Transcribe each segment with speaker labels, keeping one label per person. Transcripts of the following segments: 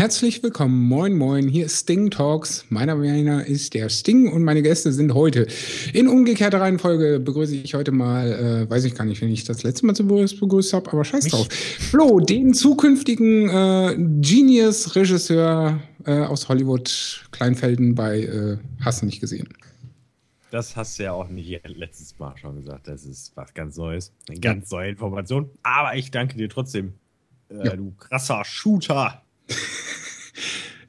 Speaker 1: Herzlich willkommen, moin moin, hier ist Sting Talks. Meiner Meinung ist der Sting und meine Gäste sind heute. In umgekehrter Reihenfolge begrüße ich heute mal, äh, weiß ich gar nicht, wenn ich das letzte Mal zu begrüßt, begrüßt habe, aber scheiß drauf. Flo, den zukünftigen äh, Genius-Regisseur äh, aus Hollywood, Kleinfelden bei äh, Hast du nicht gesehen.
Speaker 2: Das hast du ja auch nicht letztes Mal schon gesagt. Das ist was ganz Neues. Eine ganz neue Information. Aber ich danke dir trotzdem. Äh, ja. Du krasser Shooter.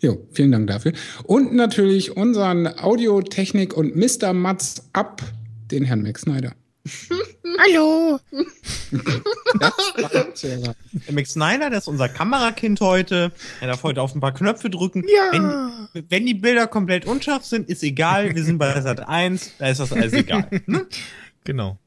Speaker 1: Jo, vielen Dank dafür. Und natürlich unseren Audiotechnik und Mr. Mats ab, den Herrn Max Snyder.
Speaker 3: Hallo!
Speaker 2: Max Snyder, das ist unser Kamerakind heute. Er darf heute auf ein paar Knöpfe drücken.
Speaker 3: Ja.
Speaker 2: Wenn, wenn die Bilder komplett unscharf sind, ist egal. Wir sind bei Sat 1, da ist das alles egal. Hm?
Speaker 3: Genau.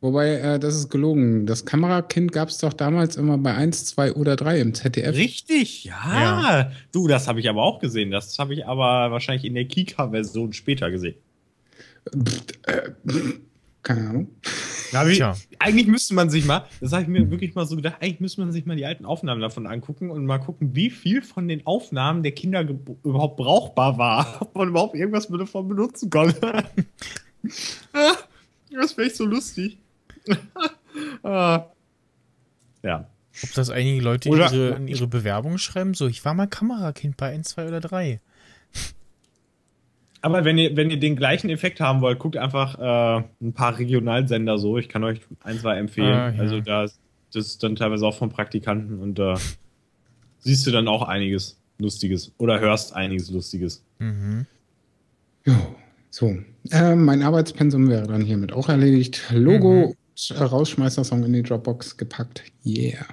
Speaker 1: Wobei, äh, das ist gelogen. Das Kamerakind gab es doch damals immer bei 1, 2 oder 3 im ZDF.
Speaker 2: Richtig, ja. ja. Du, das habe ich aber auch gesehen. Das habe ich aber wahrscheinlich in der Kika-Version später gesehen.
Speaker 1: Äh, keine Ahnung.
Speaker 2: Wie, eigentlich müsste man sich mal, das habe ich mir wirklich mal so gedacht, eigentlich müsste man sich mal die alten Aufnahmen davon angucken und mal gucken, wie viel von den Aufnahmen der Kinder überhaupt brauchbar war. Ob man überhaupt irgendwas davon benutzen konnte. das wäre echt so lustig. ah. Ja.
Speaker 3: Ob das einige Leute oder, ihre, in ihre Bewerbung schreiben, so, ich war mal Kamerakind bei 1, 2 oder 3.
Speaker 2: Aber wenn ihr, wenn ihr den gleichen Effekt haben wollt, guckt einfach äh, ein paar Regionalsender so. Ich kann euch ein, zwei empfehlen. Ah, ja. Also da das ist dann teilweise auch von Praktikanten und da äh, siehst du dann auch einiges Lustiges oder hörst einiges Lustiges.
Speaker 1: Mhm. Jo, so. Äh, mein Arbeitspensum wäre dann hiermit auch erledigt. Logo mhm. Rausschmeißer-Song in die Dropbox gepackt. Yeah.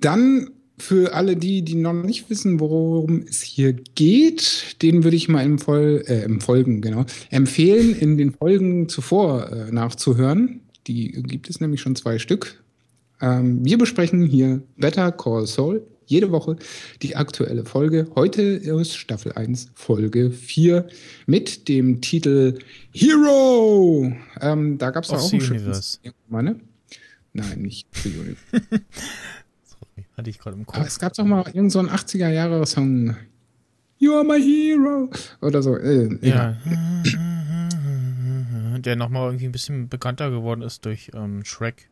Speaker 1: Dann für alle die, die noch nicht wissen, worum es hier geht, den würde ich mal im, Vol äh, im Folgen, genau, empfehlen, in den Folgen zuvor äh, nachzuhören. Die gibt es nämlich schon zwei Stück. Ähm, wir besprechen hier Better Call Saul jede Woche die aktuelle Folge. Heute ist Staffel 1, Folge 4 mit dem Titel Hero. Ähm, da gab es auch ein schönes ne? Nein, nicht Sorry,
Speaker 3: hatte ich gerade im Kopf.
Speaker 1: Aber es gab doch mal irgendeinen so 80er-Jahre-Song. You are my hero. Oder so. Äh,
Speaker 3: ja. Der nochmal irgendwie ein bisschen bekannter geworden ist durch ähm, Shrek.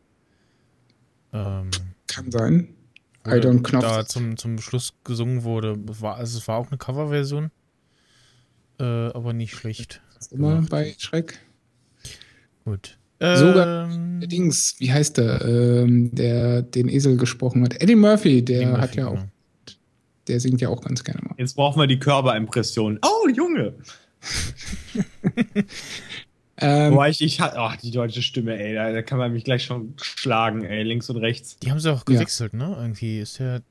Speaker 1: Ähm, Kann sein. I don't Knopf.
Speaker 3: Da zum, zum Schluss gesungen wurde. War, also es war auch eine Coverversion. Äh, aber nicht schlecht.
Speaker 1: Immer gemacht. bei Schreck.
Speaker 3: Gut.
Speaker 1: Sogar ähm, Dings, wie heißt der, ähm, der den Esel gesprochen hat? Eddie Murphy, der Eddie hat ja auch. Genau. Der singt ja auch ganz gerne mal.
Speaker 2: Jetzt brauchen wir die Körperimpression. Oh, Junge! Ähm, Boah, ich, ich oh, die deutsche Stimme, ey, da, da, kann man mich gleich schon schlagen, ey, links und rechts.
Speaker 3: Die haben sie auch gewechselt, ja. ne? Irgendwie ist der.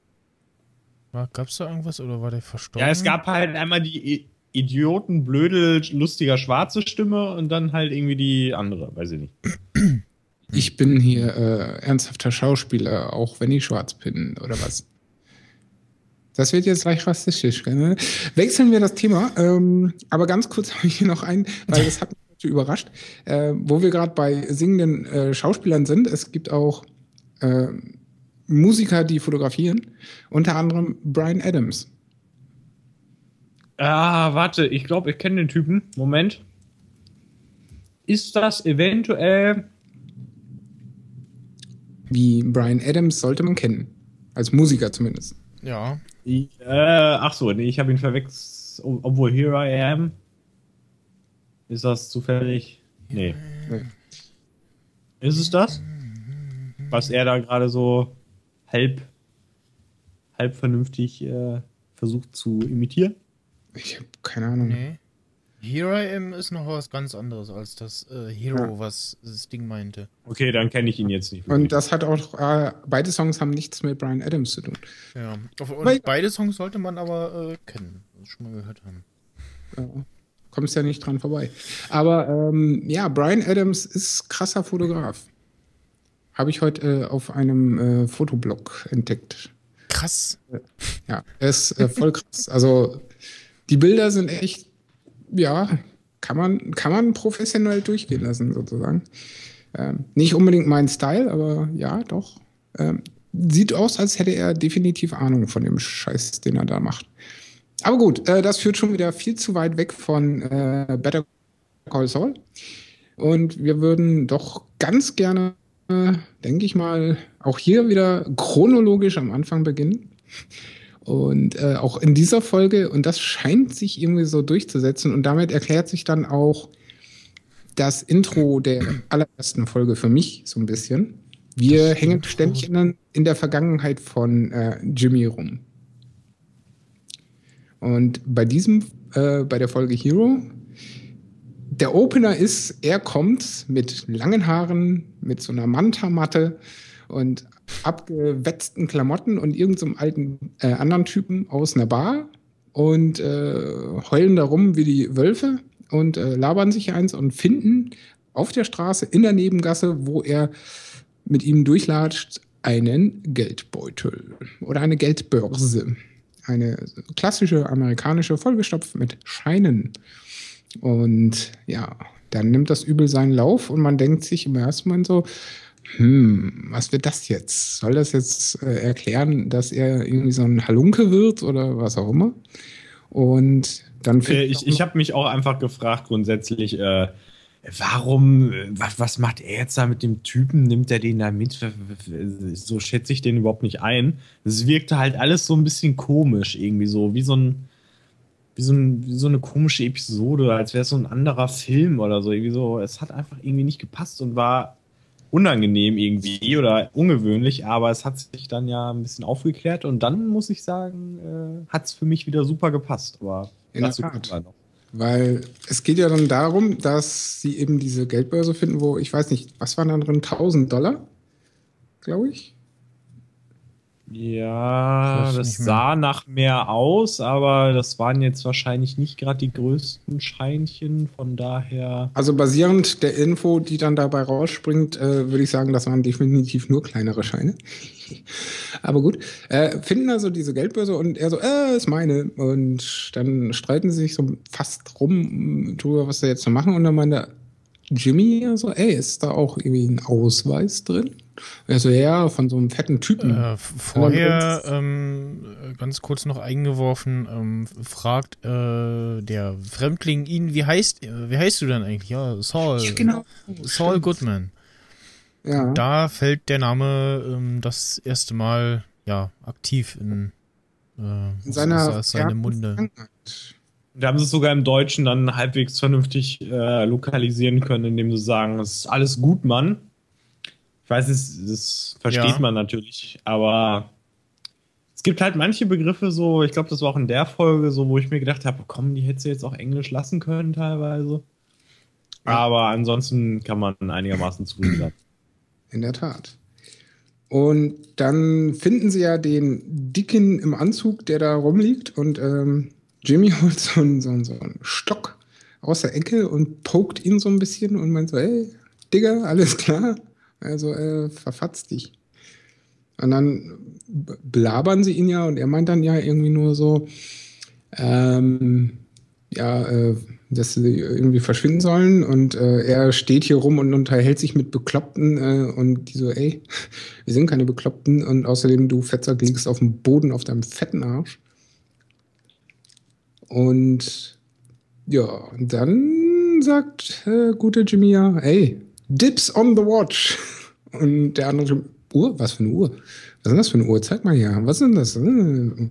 Speaker 3: Gab es da irgendwas oder war der verstorben?
Speaker 2: Ja, es gab halt einmal die Idioten, blöde, lustiger schwarze Stimme und dann halt irgendwie die andere, weiß ich nicht.
Speaker 1: Ich bin hier äh, ernsthafter Schauspieler, auch wenn ich schwarz bin, oder was? Das wird jetzt gleich rassistisch. Ne? Wechseln wir das Thema. Ähm, aber ganz kurz habe ich hier noch einen, weil das hat überrascht. Äh, wo wir gerade bei singenden äh, Schauspielern sind, es gibt auch äh, Musiker, die fotografieren, unter anderem Brian Adams.
Speaker 2: Ah, warte, ich glaube, ich kenne den Typen. Moment. Ist das eventuell.
Speaker 1: Wie Brian Adams sollte man kennen. Als Musiker zumindest.
Speaker 3: Ja.
Speaker 2: Ich, äh, ach so, nee, ich habe ihn verwechselt. Obwohl Here I Am ist das zufällig? Nee. nee. Ist es das? Was er da gerade so halb, halb vernünftig äh, versucht zu imitieren?
Speaker 1: Ich habe keine Ahnung. Nee.
Speaker 3: Here I Am ist noch was ganz anderes als das äh, Hero, ja. was das Ding meinte.
Speaker 2: Okay, dann kenne ich ihn jetzt nicht.
Speaker 1: Wirklich. Und das hat auch, äh, beide Songs haben nichts mit Brian Adams zu tun.
Speaker 3: Ja, und beide Songs sollte man aber äh, kennen, schon mal gehört haben.
Speaker 1: Ja kommst ja nicht dran vorbei. Aber ähm, ja, Brian Adams ist krasser Fotograf. Habe ich heute äh, auf einem äh, Fotoblog entdeckt.
Speaker 3: Krass.
Speaker 1: Ja, er ist äh, voll krass. Also die Bilder sind echt, ja, kann man, kann man professionell durchgehen lassen, sozusagen. Ähm, nicht unbedingt mein Style, aber ja, doch. Ähm, sieht aus, als hätte er definitiv Ahnung von dem Scheiß, den er da macht. Aber gut, äh, das führt schon wieder viel zu weit weg von äh, Better Call Saul. Und wir würden doch ganz gerne, äh, denke ich mal, auch hier wieder chronologisch am Anfang beginnen. Und äh, auch in dieser Folge, und das scheint sich irgendwie so durchzusetzen, und damit erklärt sich dann auch das Intro der allerersten Folge für mich so ein bisschen. Wir hängen ständig in, in, der Vergangenheit von äh, Jimmy rum. Und bei diesem, äh, bei der Folge Hero, der Opener ist, er kommt mit langen Haaren, mit so einer Manta-Matte und abgewetzten Klamotten und irgendeinem so alten äh, anderen Typen aus einer Bar und äh, heulen da rum wie die Wölfe und äh, labern sich eins und finden auf der Straße in der Nebengasse, wo er mit ihm durchlatscht, einen Geldbeutel oder eine Geldbörse. Eine klassische amerikanische vollgestopft mit Scheinen. Und ja, dann nimmt das Übel seinen Lauf und man denkt sich im ersten Moment so, hm, was wird das jetzt? Soll das jetzt äh, erklären, dass er irgendwie so ein Halunke wird oder was auch immer? Und dann
Speaker 2: äh, ich ich habe mich auch einfach gefragt grundsätzlich, äh, warum, was, was macht er jetzt da mit dem Typen? Nimmt er den da mit? So schätze ich den überhaupt nicht ein. Es wirkte halt alles so ein bisschen komisch irgendwie so, wie so ein wie so, ein, wie so eine komische Episode, als wäre es so ein anderer Film oder so. Irgendwie so. Es hat einfach irgendwie nicht gepasst und war unangenehm irgendwie oder ungewöhnlich, aber es hat sich dann ja ein bisschen aufgeklärt und dann muss ich sagen, äh, hat es für mich wieder super gepasst. Aber
Speaker 1: in der Tat. Weil es geht ja dann darum, dass sie eben diese Geldbörse finden, wo ich weiß nicht, was waren da drin? 1000 Dollar, glaube ich.
Speaker 2: Ja, das sah nach mehr aus, aber das waren jetzt wahrscheinlich nicht gerade die größten Scheinchen, von daher.
Speaker 1: Also basierend der Info, die dann dabei rausspringt, äh, würde ich sagen, das waren definitiv nur kleinere Scheine. Aber gut, äh, finden also diese Geldbörse und er so, äh, ist meine. Und dann streiten sie sich so fast rum drüber, was sie jetzt zu machen. Und dann meinte Jimmy so, ey, ist da auch irgendwie ein Ausweis drin? Also ja, von so einem fetten Typen. Äh,
Speaker 3: vorher ähm, ganz kurz noch eingeworfen, ähm, fragt äh, der Fremdling ihn, wie heißt, äh, wie heißt du denn eigentlich? Ja, Saul. Ja, genau. Saul Stimmt. Goodman. Ja. Da fällt der Name ähm, das erste Mal ja aktiv in,
Speaker 1: äh, in seiner
Speaker 3: seine Munde.
Speaker 2: Da haben sie es sogar im Deutschen dann halbwegs vernünftig äh, lokalisieren können, indem sie sagen, es ist alles gut, Mann. Ich weiß, das, das versteht ja. man natürlich, aber es gibt halt manche Begriffe so, ich glaube, das war auch in der Folge so, wo ich mir gedacht habe, komm, die hättest du jetzt auch Englisch lassen können teilweise. Aber ansonsten kann man einigermaßen zufrieden sein.
Speaker 1: In der Tat. Und dann finden sie ja den Dicken im Anzug, der da rumliegt. Und ähm, Jimmy holt so einen, so, einen, so einen Stock aus der Ecke und pokt ihn so ein bisschen und meint so, hey, Digga, alles klar? Also äh, verfatzt dich. Und dann blabern sie ihn ja und er meint dann ja irgendwie nur so, ähm, ja, äh, dass sie irgendwie verschwinden sollen und äh, er steht hier rum und unterhält sich mit Bekloppten äh, und die so, ey, wir sind keine Bekloppten und außerdem du Fettsack liegst auf dem Boden auf deinem fetten Arsch. Und ja, dann sagt äh, gute Jimmy ja, ey, Dips on the Watch. Und der andere, Uhr? Was für eine Uhr? Was ist das für eine Uhr? Zeig mal her. Was ist denn das? Äh,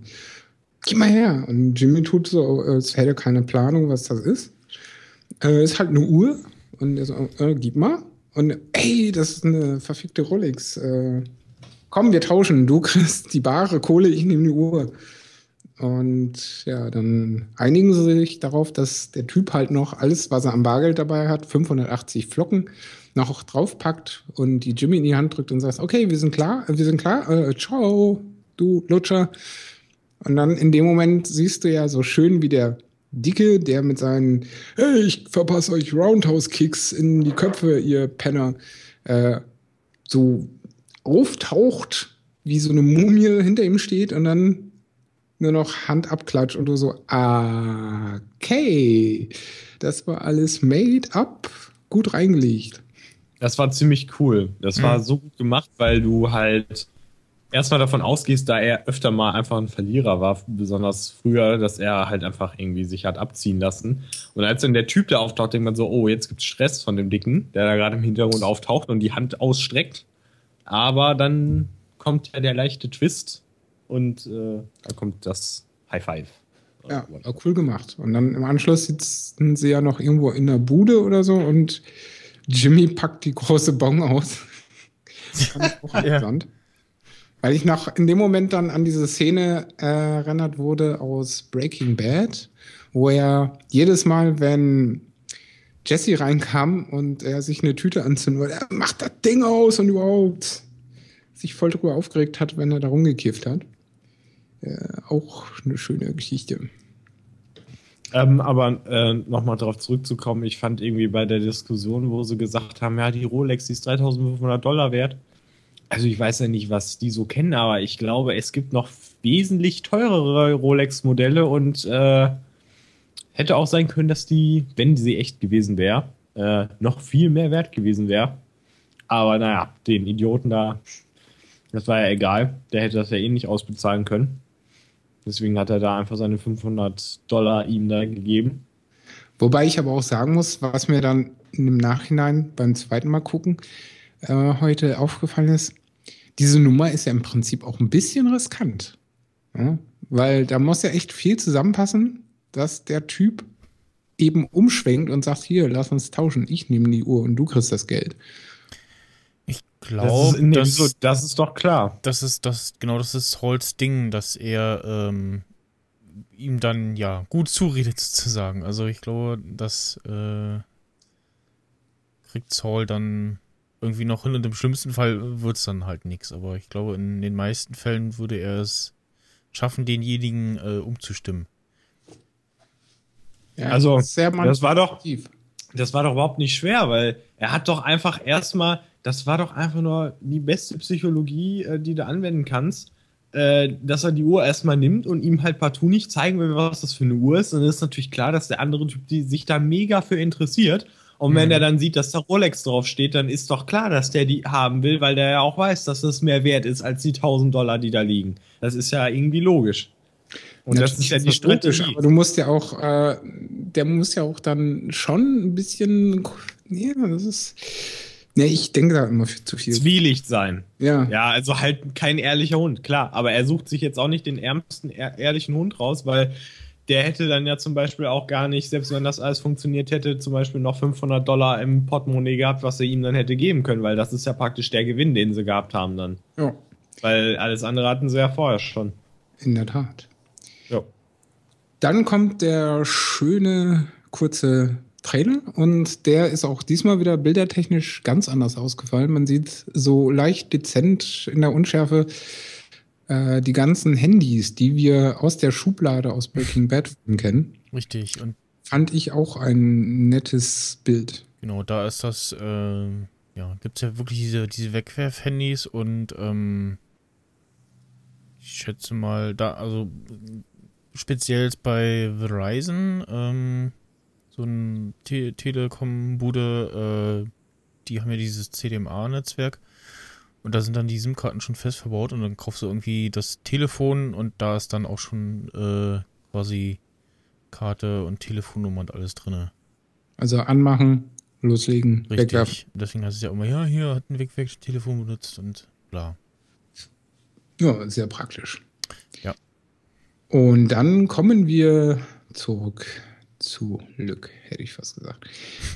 Speaker 1: gib mal her. Und Jimmy tut so, als hätte er keine Planung, was das ist. Äh, ist halt eine Uhr. Und er so, äh, gib mal. Und ey, das ist eine verfickte Rolex. Äh, komm, wir tauschen. Du kriegst die bare Kohle, ich nehme die Uhr. Und ja, dann einigen sie sich darauf, dass der Typ halt noch alles, was er am Bargeld dabei hat, 580 Flocken, noch draufpackt und die Jimmy in die Hand drückt und sagt, okay, wir sind klar, wir sind klar, äh, ciao, du Lutscher. Und dann in dem Moment siehst du ja so schön, wie der Dicke, der mit seinen, hey, ich verpasse euch Roundhouse-Kicks in die Köpfe, ihr Penner, äh, so auftaucht, wie so eine Mumie hinter ihm steht und dann nur noch Hand abklatscht und du so, okay, das war alles made up, gut reingelegt.
Speaker 2: Das war ziemlich cool. Das mhm. war so gut gemacht, weil du halt erstmal davon ausgehst, da er öfter mal einfach ein Verlierer war, besonders früher, dass er halt einfach irgendwie sich hat abziehen lassen. Und als dann der Typ da auftaucht, denkt man so, oh, jetzt gibt's Stress von dem Dicken, der da gerade im Hintergrund auftaucht und die Hand ausstreckt. Aber dann kommt ja der leichte Twist und äh, da kommt das High Five.
Speaker 1: Ja, cool gemacht. Und dann im Anschluss sitzen sie ja noch irgendwo in der Bude oder so und Jimmy packt die große Bon aus. Ja. Weil ich noch in dem Moment dann an diese Szene äh, erinnert wurde aus Breaking Bad, wo er jedes Mal, wenn Jesse reinkam und er sich eine Tüte anzünden wollte, er macht das Ding aus und überhaupt sich voll drüber aufgeregt hat, wenn er da rumgekifft hat. Äh, auch eine schöne Geschichte.
Speaker 2: Ähm, aber äh, nochmal darauf zurückzukommen, ich fand irgendwie bei der Diskussion, wo sie gesagt haben, ja, die Rolex, die ist 3500 Dollar wert. Also ich weiß ja nicht, was die so kennen, aber ich glaube, es gibt noch wesentlich teurere Rolex-Modelle und äh, hätte auch sein können, dass die, wenn sie echt gewesen wäre, äh, noch viel mehr wert gewesen wäre. Aber naja, den Idioten da, das war ja egal. Der hätte das ja eh nicht ausbezahlen können. Deswegen hat er da einfach seine 500 Dollar ihm da gegeben.
Speaker 1: Wobei ich aber auch sagen muss, was mir dann im Nachhinein beim zweiten Mal gucken äh, heute aufgefallen ist, diese Nummer ist ja im Prinzip auch ein bisschen riskant. Ja? Weil da muss ja echt viel zusammenpassen, dass der Typ eben umschwenkt und sagt, hier, lass uns tauschen, ich nehme die Uhr und du kriegst das Geld.
Speaker 3: Ich glaube, das,
Speaker 2: das, das, ist doch klar.
Speaker 3: Das ist das, genau, das ist Holz Ding, dass er ähm, ihm dann ja gut zuredet sozusagen. Also ich glaube, das äh, kriegt Saul dann irgendwie noch hin und im schlimmsten Fall wird es dann halt nichts. Aber ich glaube, in den meisten Fällen würde er es schaffen, denjenigen äh, umzustimmen.
Speaker 2: Ja, also, das war doch, das war doch überhaupt nicht schwer, weil er hat doch einfach erstmal, das war doch einfach nur die beste Psychologie, äh, die du anwenden kannst, äh, dass er die Uhr erstmal nimmt und ihm halt partout nicht zeigen will, was das für eine Uhr ist. Und dann ist natürlich klar, dass der andere Typ die sich da mega für interessiert und wenn mhm. er dann sieht, dass da Rolex draufsteht, dann ist doch klar, dass der die haben will, weil der ja auch weiß, dass das mehr wert ist als die 1000 Dollar, die da liegen. Das ist ja irgendwie logisch.
Speaker 1: Und das ist ja die Strategie. aber du musst ja auch, äh, der muss ja auch dann schon ein bisschen, ja, das ist, ne, ich denke da immer zu viel.
Speaker 2: Zwielicht sein. Ja. Ja, also halt kein ehrlicher Hund, klar. Aber er sucht sich jetzt auch nicht den ärmsten, ehrlichen Hund raus, weil der hätte dann ja zum Beispiel auch gar nicht, selbst wenn das alles funktioniert hätte, zum Beispiel noch 500 Dollar im Portemonnaie gehabt, was er ihm dann hätte geben können, weil das ist ja praktisch der Gewinn, den sie gehabt haben dann. Ja. Weil alles andere hatten sie ja vorher schon.
Speaker 1: In der Tat. Ja. Dann kommt der schöne kurze Trailer und der ist auch diesmal wieder bildertechnisch ganz anders ausgefallen. Man sieht so leicht dezent in der Unschärfe äh, die ganzen Handys, die wir aus der Schublade aus Breaking Bad kennen.
Speaker 3: Richtig. Und
Speaker 1: fand ich auch ein nettes Bild.
Speaker 3: Genau, da ist das, äh, ja, gibt es ja wirklich diese, diese Wegwerf-Handys und ähm, ich schätze mal, da, also speziell bei Verizon, ähm, so ein Te Telekom-Bude, äh, die haben ja dieses CDMA-Netzwerk. Und da sind dann die SIM-Karten schon fest verbaut und dann kaufst du irgendwie das Telefon und da ist dann auch schon äh, quasi Karte und Telefonnummer und alles drin.
Speaker 1: Also anmachen, loslegen,
Speaker 3: Richtig. wegwerfen. Deswegen heißt es ja immer, ja, hier hat ein Wegwerf-Telefon benutzt und bla.
Speaker 1: Ja, sehr praktisch.
Speaker 3: Ja.
Speaker 1: Und dann kommen wir zurück zu Lück, hätte ich fast gesagt.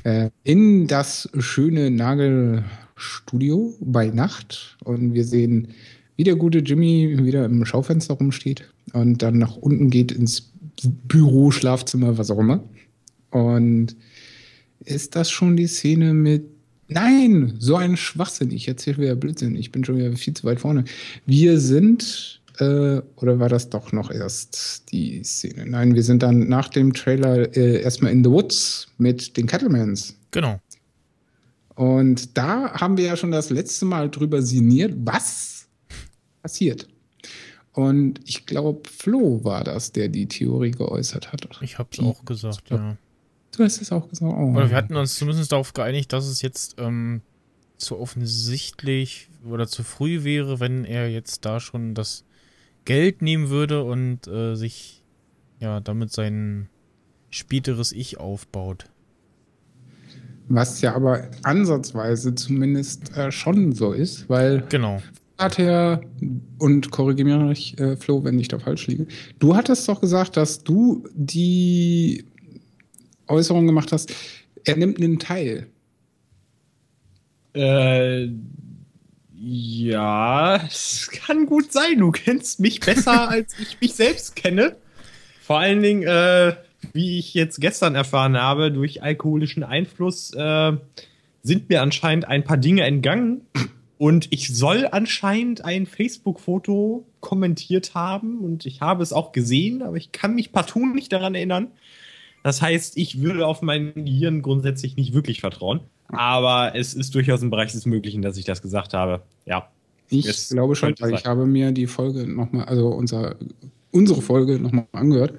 Speaker 1: Äh, in das schöne Nagel Studio bei Nacht und wir sehen, wie der gute Jimmy wieder im Schaufenster rumsteht und dann nach unten geht ins Büro, Schlafzimmer, was auch immer. Und ist das schon die Szene mit Nein, so ein Schwachsinn. Ich erzähle wieder Blödsinn. Ich bin schon wieder viel zu weit vorne. Wir sind, äh, oder war das doch noch erst die Szene? Nein, wir sind dann nach dem Trailer äh, erstmal in the Woods mit den Cattlemans.
Speaker 3: Genau.
Speaker 1: Und da haben wir ja schon das letzte Mal drüber sinniert, was passiert. Und ich glaube, Flo war das, der die Theorie geäußert hat.
Speaker 3: Ich habe es auch gesagt, ja.
Speaker 1: Du hast es auch gesagt.
Speaker 3: Oh. Oder wir hatten uns zumindest darauf geeinigt, dass es jetzt ähm, zu offensichtlich oder zu früh wäre, wenn er jetzt da schon das Geld nehmen würde und äh, sich ja damit sein späteres Ich aufbaut.
Speaker 1: Was ja aber ansatzweise zumindest äh, schon so ist, weil
Speaker 3: genau.
Speaker 1: hat er, und korrigiere mich, äh, Flo, wenn ich da falsch liege, du hattest doch gesagt, dass du die Äußerung gemacht hast, er nimmt einen Teil.
Speaker 2: Äh, ja, es kann gut sein. Du kennst mich besser, als ich mich selbst kenne. Vor allen Dingen, äh, wie ich jetzt gestern erfahren habe, durch alkoholischen Einfluss äh, sind mir anscheinend ein paar Dinge entgangen. Und ich soll anscheinend ein Facebook-Foto kommentiert haben und ich habe es auch gesehen, aber ich kann mich partout nicht daran erinnern. Das heißt, ich würde auf mein Gehirn grundsätzlich nicht wirklich vertrauen. Aber es ist durchaus im Bereich des Möglichen, dass ich das gesagt habe. Ja.
Speaker 1: Ich glaube schon, weil ich habe mir die Folge nochmal, also unser, unsere Folge nochmal angehört.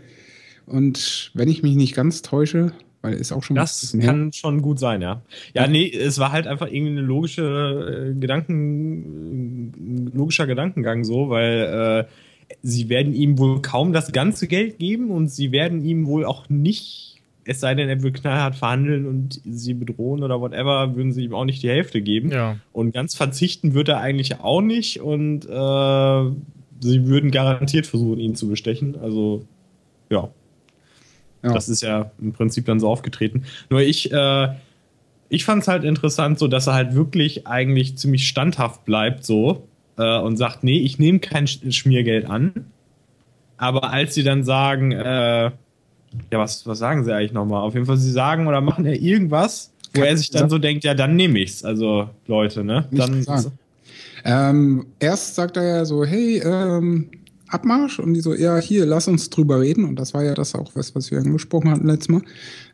Speaker 1: Und wenn ich mich nicht ganz täusche, weil ist auch schon
Speaker 2: Das kann her. schon gut sein, ja. Ja, nee, es war halt einfach irgendwie eine logische äh, Gedanken, logischer Gedankengang so, weil äh, sie werden ihm wohl kaum das ganze Geld geben und sie werden ihm wohl auch nicht, es sei denn, er will knallhart verhandeln und sie bedrohen oder whatever, würden sie ihm auch nicht die Hälfte geben.
Speaker 3: Ja.
Speaker 2: Und ganz verzichten wird er eigentlich auch nicht und äh, sie würden garantiert versuchen, ihn zu bestechen. Also, ja. Ja. Das ist ja im Prinzip dann so aufgetreten. Nur ich, äh, ich fand es halt interessant, so dass er halt wirklich eigentlich ziemlich standhaft bleibt, so äh, und sagt, nee, ich nehme kein Schmiergeld an. Aber als sie dann sagen, äh, ja, was, was sagen sie eigentlich nochmal? Auf jeden Fall, sie sagen oder machen ja irgendwas, wo er sich dann so denkt, ja, dann nehme ich's. Also, Leute, ne? Dann,
Speaker 1: ähm, erst sagt er ja so, hey, ähm, Abmarsch und die so, ja, hier, lass uns drüber reden. Und das war ja das auch was, was wir angesprochen hatten letztes Mal.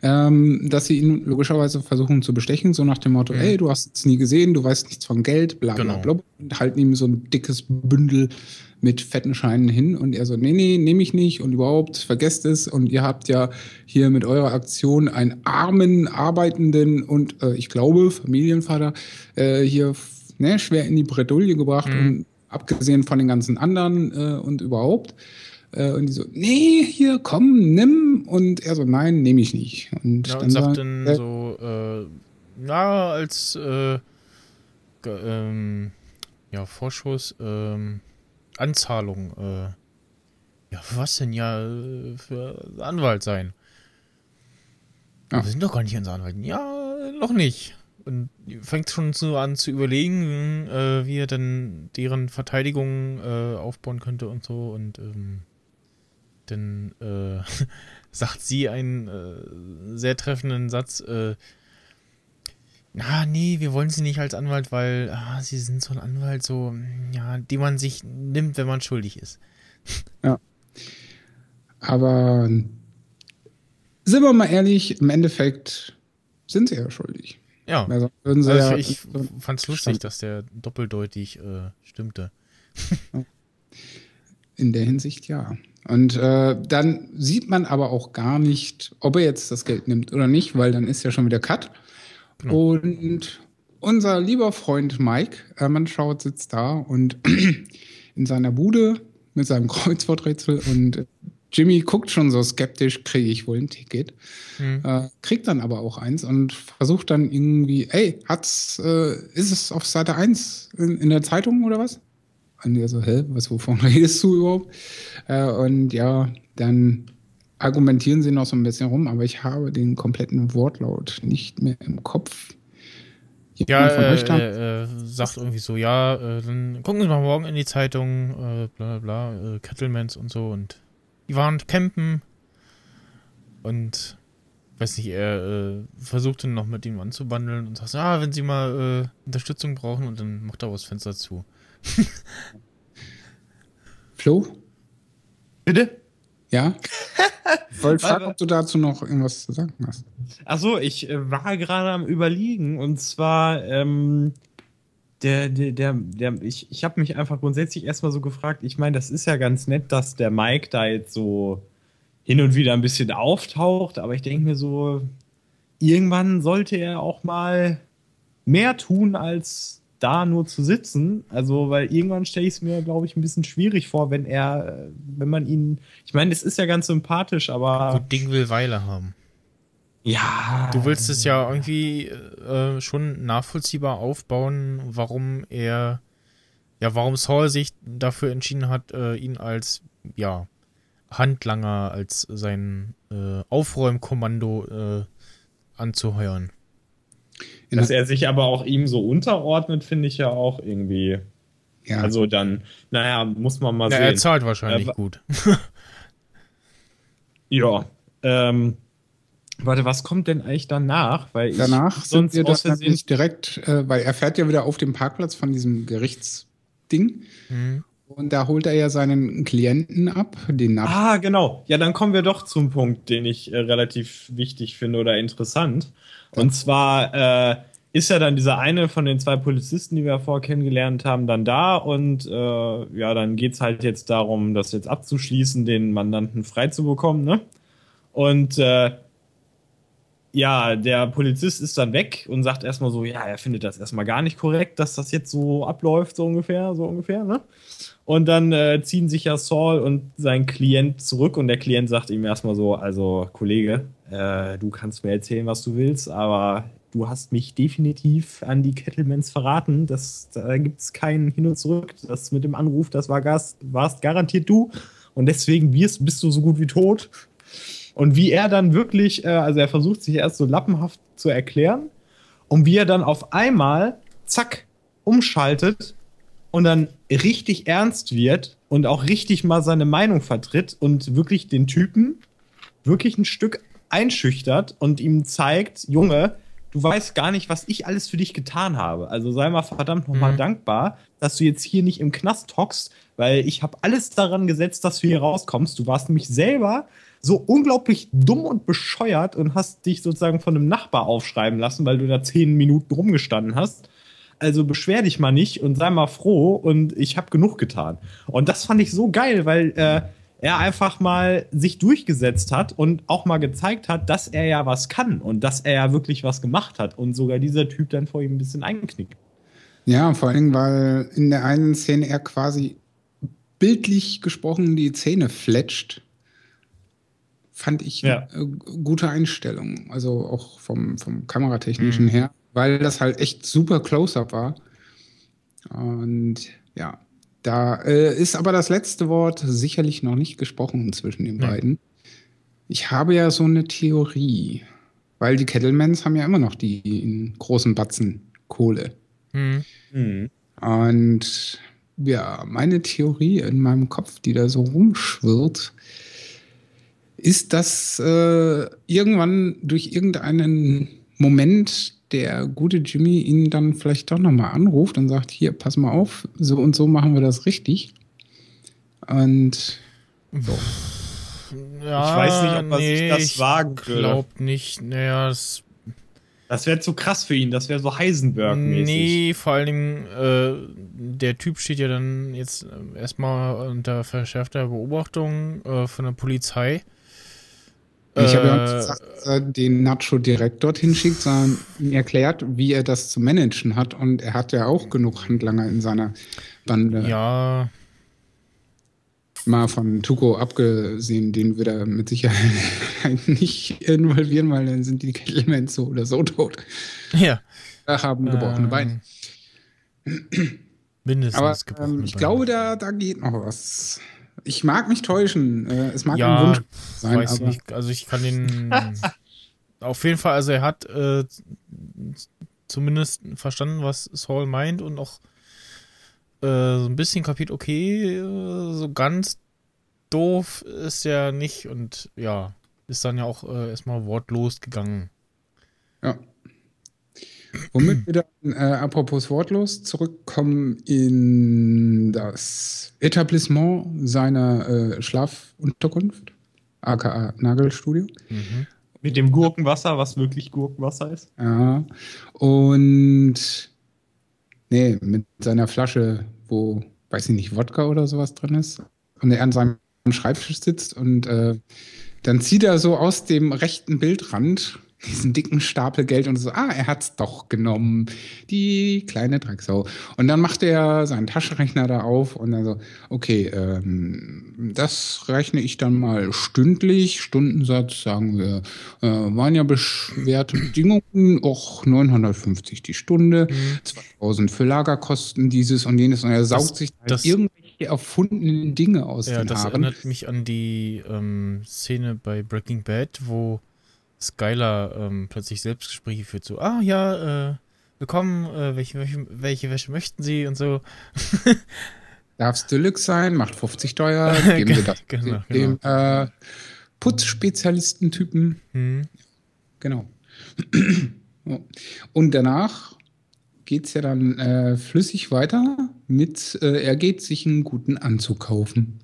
Speaker 1: Ähm, dass sie ihn logischerweise versuchen zu bestechen, so nach dem Motto, mhm. ey, du hast es nie gesehen, du weißt nichts von Geld, bla bla genau. bla. Und halten ihm so ein dickes Bündel mit fetten Scheinen hin und er so, nee, nee, nehme ich nicht und überhaupt, vergesst es und ihr habt ja hier mit eurer Aktion einen armen, arbeitenden und äh, ich glaube Familienvater äh, hier ne, schwer in die Bredouille gebracht mhm. und abgesehen von den ganzen anderen äh, und überhaupt. Äh, und die so, nee, hier, komm, nimm. Und er so, nein, nehme ich nicht.
Speaker 3: Und, ja, dann und sagt dann so, äh, na, als äh, ähm, ja, Vorschuss, ähm, Anzahlung, äh, ja, was denn ja für Anwalt sein? Ja. Wir sind doch gar nicht unser Anwalt. Ja, noch nicht und fängt schon so an zu überlegen, äh, wie er dann deren Verteidigung äh, aufbauen könnte und so. Und ähm, dann äh, sagt sie einen äh, sehr treffenden Satz. Äh, na, nee, wir wollen sie nicht als Anwalt, weil ah, sie sind so ein Anwalt, so, ja, den man sich nimmt, wenn man schuldig ist.
Speaker 1: Ja. Aber sind wir mal ehrlich, im Endeffekt sind sie ja schuldig.
Speaker 3: Ja. Also, also ja ich fand es lustig, dass der doppeldeutig äh, stimmte.
Speaker 1: In der Hinsicht ja. Und äh, dann sieht man aber auch gar nicht, ob er jetzt das Geld nimmt oder nicht, weil dann ist ja schon wieder Cut. Genau. Und unser lieber Freund Mike äh, Mannschaut sitzt da und in seiner Bude mit seinem Kreuzworträtsel und Jimmy guckt schon so skeptisch, kriege ich wohl ein Ticket. Mhm. Äh, kriegt dann aber auch eins und versucht dann irgendwie, ey, hat's, äh, ist es auf Seite 1 in, in, der Zeitung oder was? Und er so, hä, was, wovon redest du überhaupt? Äh, und ja, dann argumentieren sie noch so ein bisschen rum, aber ich habe den kompletten Wortlaut nicht mehr im Kopf.
Speaker 3: ja, äh, äh, äh, sagt irgendwie so, ja, äh, dann gucken Sie mal morgen in die Zeitung, äh, bla bla bla, äh, Kettlemans und so und die waren campen und weiß nicht, er äh, versuchte noch mit ihm anzubandeln und sagt, ah, wenn sie mal äh, Unterstützung brauchen und dann macht er das Fenster zu.
Speaker 1: Flo?
Speaker 2: Bitte?
Speaker 1: Ja? Ich wollte fragen, ob du dazu noch irgendwas zu sagen hast.
Speaker 2: Achso, ich äh, war gerade am überlegen und zwar, ähm, der, der, der, der ich, ich habe mich einfach grundsätzlich erstmal so gefragt, ich meine, das ist ja ganz nett, dass der Mike da jetzt so hin und wieder ein bisschen auftaucht, aber ich denke mir so, irgendwann sollte er auch mal mehr tun, als da nur zu sitzen. Also, weil irgendwann stelle ich es mir, glaube ich, ein bisschen schwierig vor, wenn er, wenn man ihn, ich meine, es ist ja ganz sympathisch, aber.
Speaker 3: Gut Ding will Weile haben.
Speaker 2: Ja.
Speaker 3: Du willst es ja irgendwie äh, schon nachvollziehbar aufbauen, warum er, ja, warum Saul sich dafür entschieden hat, äh, ihn als, ja, Handlanger, als sein äh, Aufräumkommando äh, anzuheuern.
Speaker 2: Dass er sich aber auch ihm so unterordnet, finde ich ja auch irgendwie. Ja. Also dann, naja, muss man mal
Speaker 3: ja,
Speaker 2: sehen.
Speaker 3: Er zahlt wahrscheinlich äh, gut.
Speaker 2: ja. Ähm, warte, was kommt denn eigentlich danach? Weil ich
Speaker 1: danach sind wir das nicht direkt, äh, weil er fährt ja wieder auf dem Parkplatz von diesem Gerichtsding. Mhm. Und da holt er ja seinen Klienten ab, den
Speaker 2: Nach Ah, genau. Ja, dann kommen wir doch zum Punkt, den ich äh, relativ wichtig finde oder interessant. Und zwar äh, ist ja dann dieser eine von den zwei Polizisten, die wir vorher kennengelernt haben, dann da und äh, ja, dann geht's halt jetzt darum, das jetzt abzuschließen, den Mandanten freizubekommen, ne? Und äh, ja, der Polizist ist dann weg und sagt erstmal so, ja, er findet das erstmal gar nicht korrekt, dass das jetzt so abläuft, so ungefähr, so ungefähr, ne? Und dann äh, ziehen sich ja Saul und sein Klient zurück und der Klient sagt ihm erstmal so, also Kollege, äh, du kannst mir erzählen, was du willst, aber du hast mich definitiv an die Kettlemans verraten. Das, da gibt es kein Hin und Zurück. Das mit dem Anruf, das war Gas, warst garantiert du. Und deswegen wirst, bist du so gut wie tot. Und wie er dann wirklich, äh, also er versucht sich erst so lappenhaft zu erklären und wie er dann auf einmal, zack, umschaltet und dann richtig ernst wird und auch richtig mal seine Meinung vertritt und wirklich den Typen wirklich ein Stück einschüchtert und ihm zeigt, Junge, du weißt gar nicht, was ich alles für dich getan habe. Also sei mal verdammt nochmal mhm. dankbar, dass du jetzt hier nicht im Knast hockst, weil ich habe alles daran gesetzt, dass du hier rauskommst. Du warst nämlich selber so unglaublich dumm und bescheuert und hast dich sozusagen von einem Nachbar aufschreiben lassen, weil du da zehn Minuten rumgestanden hast. Also beschwer dich mal nicht und sei mal froh und ich habe genug getan. Und das fand ich so geil, weil äh, er einfach mal sich durchgesetzt hat und auch mal gezeigt hat, dass er ja was kann und dass er ja wirklich was gemacht hat und sogar dieser Typ dann vor ihm ein bisschen einknickt.
Speaker 1: Ja, vor allem, weil in der einen Szene er quasi bildlich gesprochen die Zähne fletscht. Fand ich ja. eine gute Einstellung. Also auch vom, vom Kameratechnischen mhm. her, weil das halt echt super Close-up war. Und ja, da äh, ist aber das letzte Wort sicherlich noch nicht gesprochen zwischen den ja. beiden. Ich habe ja so eine Theorie, weil die Kettlemans haben ja immer noch die großen Batzen Kohle. Mhm. Mhm. Und ja, meine Theorie in meinem Kopf, die da so rumschwirrt, ist, dass äh, irgendwann durch irgendeinen Moment der gute Jimmy ihn dann vielleicht doch nochmal anruft und sagt, hier, pass mal auf, so und so machen wir das richtig. Und so.
Speaker 2: Ja, ich weiß nicht, ob man nee, sich das wagen würde.
Speaker 3: Ich glaube nicht. Naja, das,
Speaker 2: das wäre zu krass für ihn. Das wäre so Heisenberg-mäßig. Nee,
Speaker 3: vor allem äh, der Typ steht ja dann jetzt erstmal unter verschärfter Beobachtung äh, von der Polizei.
Speaker 1: Ich habe ja äh, gesagt, dass er den Nacho direkt dorthin schickt, sondern ihm erklärt, wie er das zu managen hat. Und er hat ja auch genug Handlanger in seiner Bande.
Speaker 3: Ja.
Speaker 1: Mal von Tuko abgesehen, den wir da mit Sicherheit nicht involvieren, weil dann sind die Elements so oder so tot.
Speaker 3: Ja.
Speaker 1: Da haben gebrochene ähm, Beine.
Speaker 3: Mindestens
Speaker 1: Aber ähm, ich Beine. glaube, da, da geht noch was. Ich mag mich täuschen. Äh, es mag
Speaker 3: ja, ein Wunsch sein. Weiß aber nicht. Also ich kann den auf jeden Fall, also er hat äh, zumindest verstanden, was Saul meint und auch äh, so ein bisschen kapiert, okay, äh, so ganz doof ist er nicht und ja, ist dann ja auch äh, erstmal wortlos gegangen.
Speaker 1: Ja. Womit wir dann, äh, apropos wortlos, zurückkommen in das Etablissement seiner äh, Schlafunterkunft, aka Nagelstudio. Mhm.
Speaker 2: Mit dem Gurkenwasser, was wirklich Gurkenwasser ist.
Speaker 1: Ja. Und nee, mit seiner Flasche, wo, weiß ich nicht, Wodka oder sowas drin ist. Und er an seinem Schreibtisch sitzt und äh, dann zieht er so aus dem rechten Bildrand diesen dicken Stapel Geld und so, ah, er hat's doch genommen. Die kleine Drecksau. Und dann macht er seinen Taschenrechner da auf und dann so, okay, ähm, das rechne ich dann mal stündlich. Stundensatz, sagen wir, äh, waren ja beschwerte Bedingungen, auch 950 die Stunde, mhm. 2000 für Lagerkosten, dieses und jenes. Und er saugt das, sich halt das, irgendwelche erfundenen Dinge aus ja, den
Speaker 3: das
Speaker 1: Haaren.
Speaker 3: erinnert mich an die ähm, Szene bei Breaking Bad, wo Skylar ähm, plötzlich Selbstgespräche führt, so, ah ja, äh, willkommen, äh, welche, welche, welche Wäsche möchten Sie und so.
Speaker 1: Darf's Deluxe sein, macht 50 teuer, geben Sie das genau, dem genau. Äh, Putzspezialistentypen. Hm. Genau. Und danach geht's ja dann äh, flüssig weiter mit, äh, er geht sich einen guten Anzug kaufen.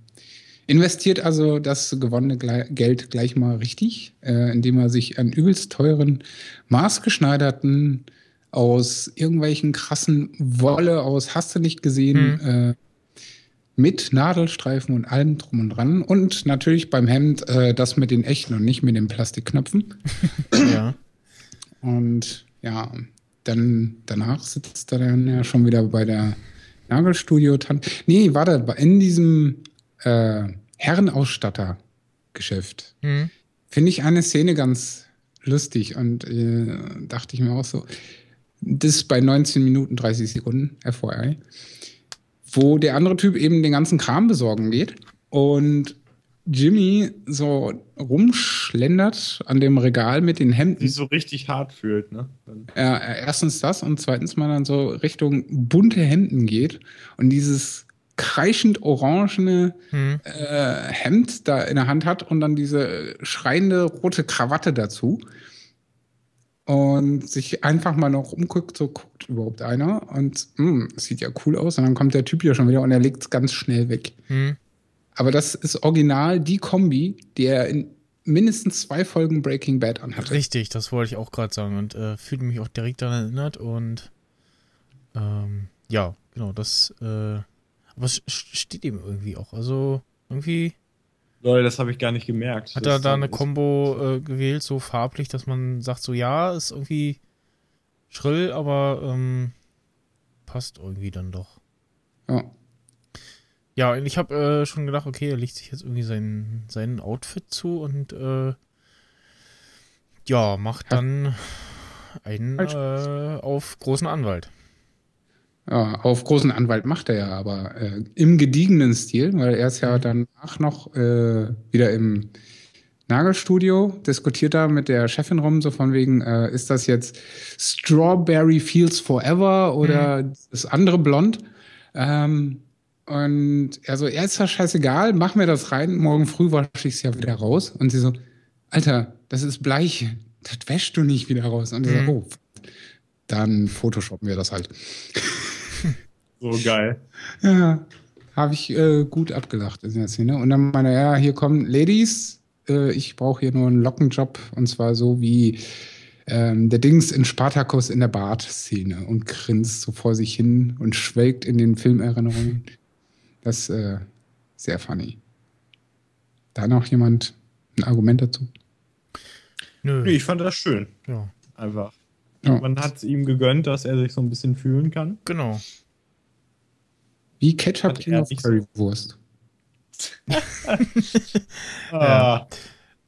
Speaker 1: Investiert also das gewonnene Geld gleich mal richtig, äh, indem er sich einen übelst teuren, maßgeschneiderten, aus irgendwelchen krassen Wolle aus hast du nicht gesehen, mhm. äh, mit Nadelstreifen und allem drum und dran. Und natürlich beim Hemd äh, das mit den echten und nicht mit den Plastikknöpfen. ja. Und ja, dann danach sitzt er dann ja schon wieder bei der Nagelstudio-Tante. Nee, warte, in diesem äh, Herrenausstattergeschäft mhm. finde ich eine Szene ganz lustig und äh, dachte ich mir auch so, das ist bei 19 Minuten 30 Sekunden, FYI, wo der andere Typ eben den ganzen Kram besorgen geht und Jimmy so rumschlendert an dem Regal mit den Hemden.
Speaker 2: Sich so richtig hart fühlt, ne?
Speaker 1: Ja, erstens das und zweitens mal dann so Richtung bunte Hemden geht und dieses kreischend orangene hm. äh, Hemd da in der Hand hat und dann diese schreiende rote Krawatte dazu. Und sich einfach mal noch umguckt, so guckt überhaupt einer und mh, hm, sieht ja cool aus. Und dann kommt der Typ hier schon wieder und er legt es ganz schnell weg. Hm. Aber das ist original die Kombi, die er in mindestens zwei Folgen Breaking Bad anhatte.
Speaker 3: Richtig, das wollte ich auch gerade sagen und äh, fühlte mich auch direkt daran erinnert und ähm, ja, genau, das äh, aber es steht ihm irgendwie auch. Also irgendwie.
Speaker 2: Leute, das habe ich gar nicht gemerkt.
Speaker 3: Hat er da eine Combo äh, gewählt, so farblich, dass man sagt, so ja, ist irgendwie schrill, aber ähm, passt irgendwie dann doch. Ja. Ja, und ich habe äh, schon gedacht, okay, er legt sich jetzt irgendwie sein, sein Outfit zu und äh, ja, macht dann einen äh, auf großen Anwalt.
Speaker 1: Ja, auf großen Anwalt macht er ja, aber äh, im gediegenen Stil, weil er ist ja mhm. danach noch äh, wieder im Nagelstudio, diskutiert da mit der Chefin rum, so von wegen, äh, ist das jetzt Strawberry Fields Forever oder mhm. das andere Blond? Ähm, und er so, er ist ja scheißegal, mach mir das rein, morgen früh wasche ich es ja wieder raus. Und sie so, Alter, das ist bleich, das wäschst du nicht wieder raus. Und mhm. so, oh, dann photoshoppen wir das halt.
Speaker 2: So geil.
Speaker 1: Ja, habe ich äh, gut abgelacht in der Szene. Und dann meine, ja, hier kommen Ladies, äh, ich brauche hier nur einen Lockenjob und zwar so wie ähm, der Dings in Spartacus in der Bart-Szene und grinst so vor sich hin und schwelgt in den Filmerinnerungen. Das ist äh, sehr funny. Da noch jemand ein Argument dazu?
Speaker 2: Nö. Nee, ich fand das schön. Ja. Einfach. Ja. Man hat es ihm gegönnt, dass er sich so ein bisschen fühlen kann.
Speaker 3: Genau.
Speaker 1: Wie Ketchup King auf Currywurst.
Speaker 3: ja.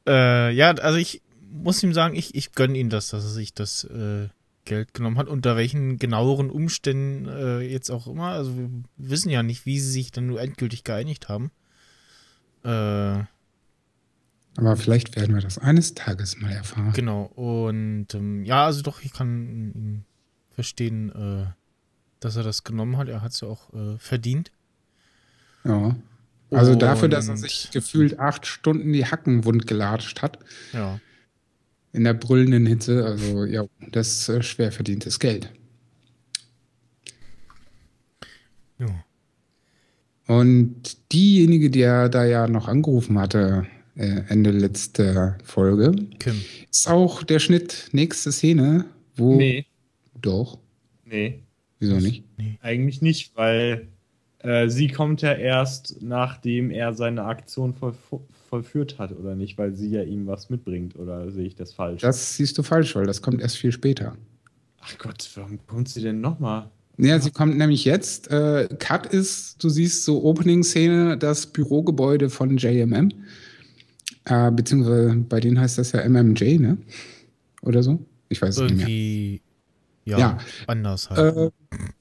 Speaker 3: Äh, ja, also ich muss ihm sagen, ich, ich gönne ihm das, dass er sich das äh, Geld genommen hat. Unter welchen genaueren Umständen äh, jetzt auch immer. Also wir wissen ja nicht, wie sie sich dann nur endgültig geeinigt haben. Äh,
Speaker 1: aber vielleicht werden wir das eines Tages mal erfahren.
Speaker 3: Genau. Und ähm, ja, also doch, ich kann ihn verstehen, äh, dass er das genommen hat. Er hat es ja auch äh, verdient.
Speaker 1: Ja. Also Und dafür, dass er sich gefühlt acht Stunden die Hacken wund gelatscht hat.
Speaker 3: Ja.
Speaker 1: In der brüllenden Hitze. Also ja, das ist äh, schwer verdientes Geld. Ja. Und diejenige, die er da ja noch angerufen hatte, äh, Ende letzter Folge. Kim. Ist auch der Schnitt nächste Szene, wo.
Speaker 2: Nee.
Speaker 1: Doch.
Speaker 2: Nee.
Speaker 1: Wieso nicht?
Speaker 2: Nee. Eigentlich nicht, weil äh, sie kommt ja erst, nachdem er seine Aktion voll, vollführt hat oder nicht, weil sie ja ihm was mitbringt. Oder sehe ich das falsch?
Speaker 1: Das siehst du falsch, weil das kommt erst viel später.
Speaker 2: Ach Gott, warum kommt sie denn nochmal?
Speaker 1: Ja, sie kommt nämlich jetzt. Äh, Cut ist, du siehst so Opening-Szene, das Bürogebäude von JMM. Äh, beziehungsweise bei denen heißt das ja MMJ, ne? Oder so? Ich weiß es nicht mehr.
Speaker 3: Ja, ja, anders
Speaker 1: halt. Äh,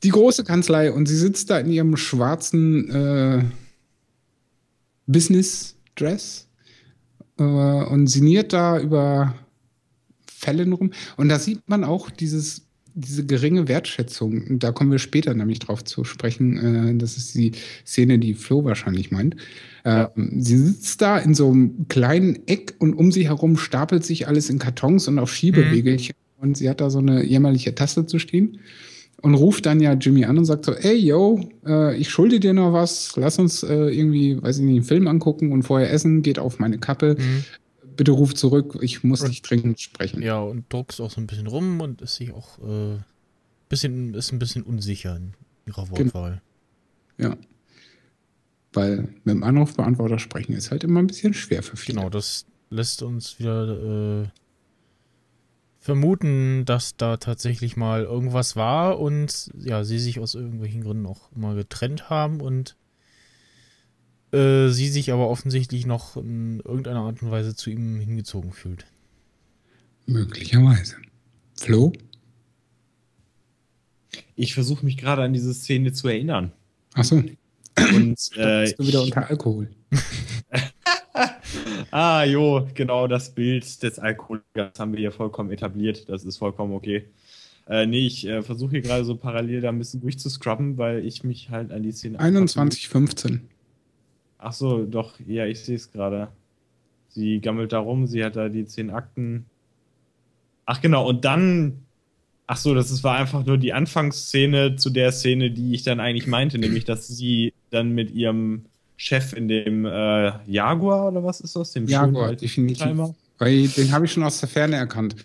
Speaker 1: die große Kanzlei und sie sitzt da in ihrem schwarzen äh, Business-Dress äh, und sinniert da über Fällen rum. Und da sieht man auch dieses diese geringe Wertschätzung, da kommen wir später nämlich drauf zu sprechen, äh, das ist die Szene, die Flo wahrscheinlich meint. Äh, ja. Sie sitzt da in so einem kleinen Eck und um sie herum stapelt sich alles in Kartons und auf Schiebewegelchen mhm. Und sie hat da so eine jämmerliche Tasse zu stehen und ruft dann ja Jimmy an und sagt so, ey, yo, äh, ich schulde dir noch was, lass uns äh, irgendwie, weiß ich nicht, einen Film angucken und vorher essen, geht auf meine Kappe. Mhm bitte ruf zurück, ich muss und, dich dringend sprechen.
Speaker 3: Ja, und druckst auch so ein bisschen rum und ist sich auch äh, bisschen, ist ein bisschen unsicher in ihrer Wortwahl.
Speaker 1: Genau. Ja. Weil mit dem Anrufbeantworter sprechen ist halt immer ein bisschen schwer für viele.
Speaker 3: Genau, das lässt uns wieder äh, vermuten, dass da tatsächlich mal irgendwas war und ja, sie sich aus irgendwelchen Gründen auch mal getrennt haben und äh, sie sich aber offensichtlich noch in irgendeiner Art und Weise zu ihm hingezogen fühlt.
Speaker 1: Möglicherweise. Flo?
Speaker 2: Ich versuche mich gerade an diese Szene zu erinnern.
Speaker 1: Ach so.
Speaker 2: Und äh,
Speaker 1: bist du wieder unter Alkohol.
Speaker 2: ah, jo, genau das Bild des Alkoholikers haben wir hier vollkommen etabliert. Das ist vollkommen okay. Äh, nee, ich äh, versuche hier gerade so parallel da ein bisschen durchzuscrubben, weil ich mich halt an die Szene.
Speaker 1: 21,15.
Speaker 2: Ach so, doch, ja, ich sehe es gerade. Sie gammelt da rum, sie hat da die zehn Akten. Ach genau, und dann. Ach so, das war einfach nur die Anfangsszene zu der Szene, die ich dann eigentlich meinte, nämlich, dass sie dann mit ihrem Chef in dem äh, Jaguar oder was ist das? Dem
Speaker 1: Jaguar, definitiv. Weil den habe ich schon aus der Ferne erkannt.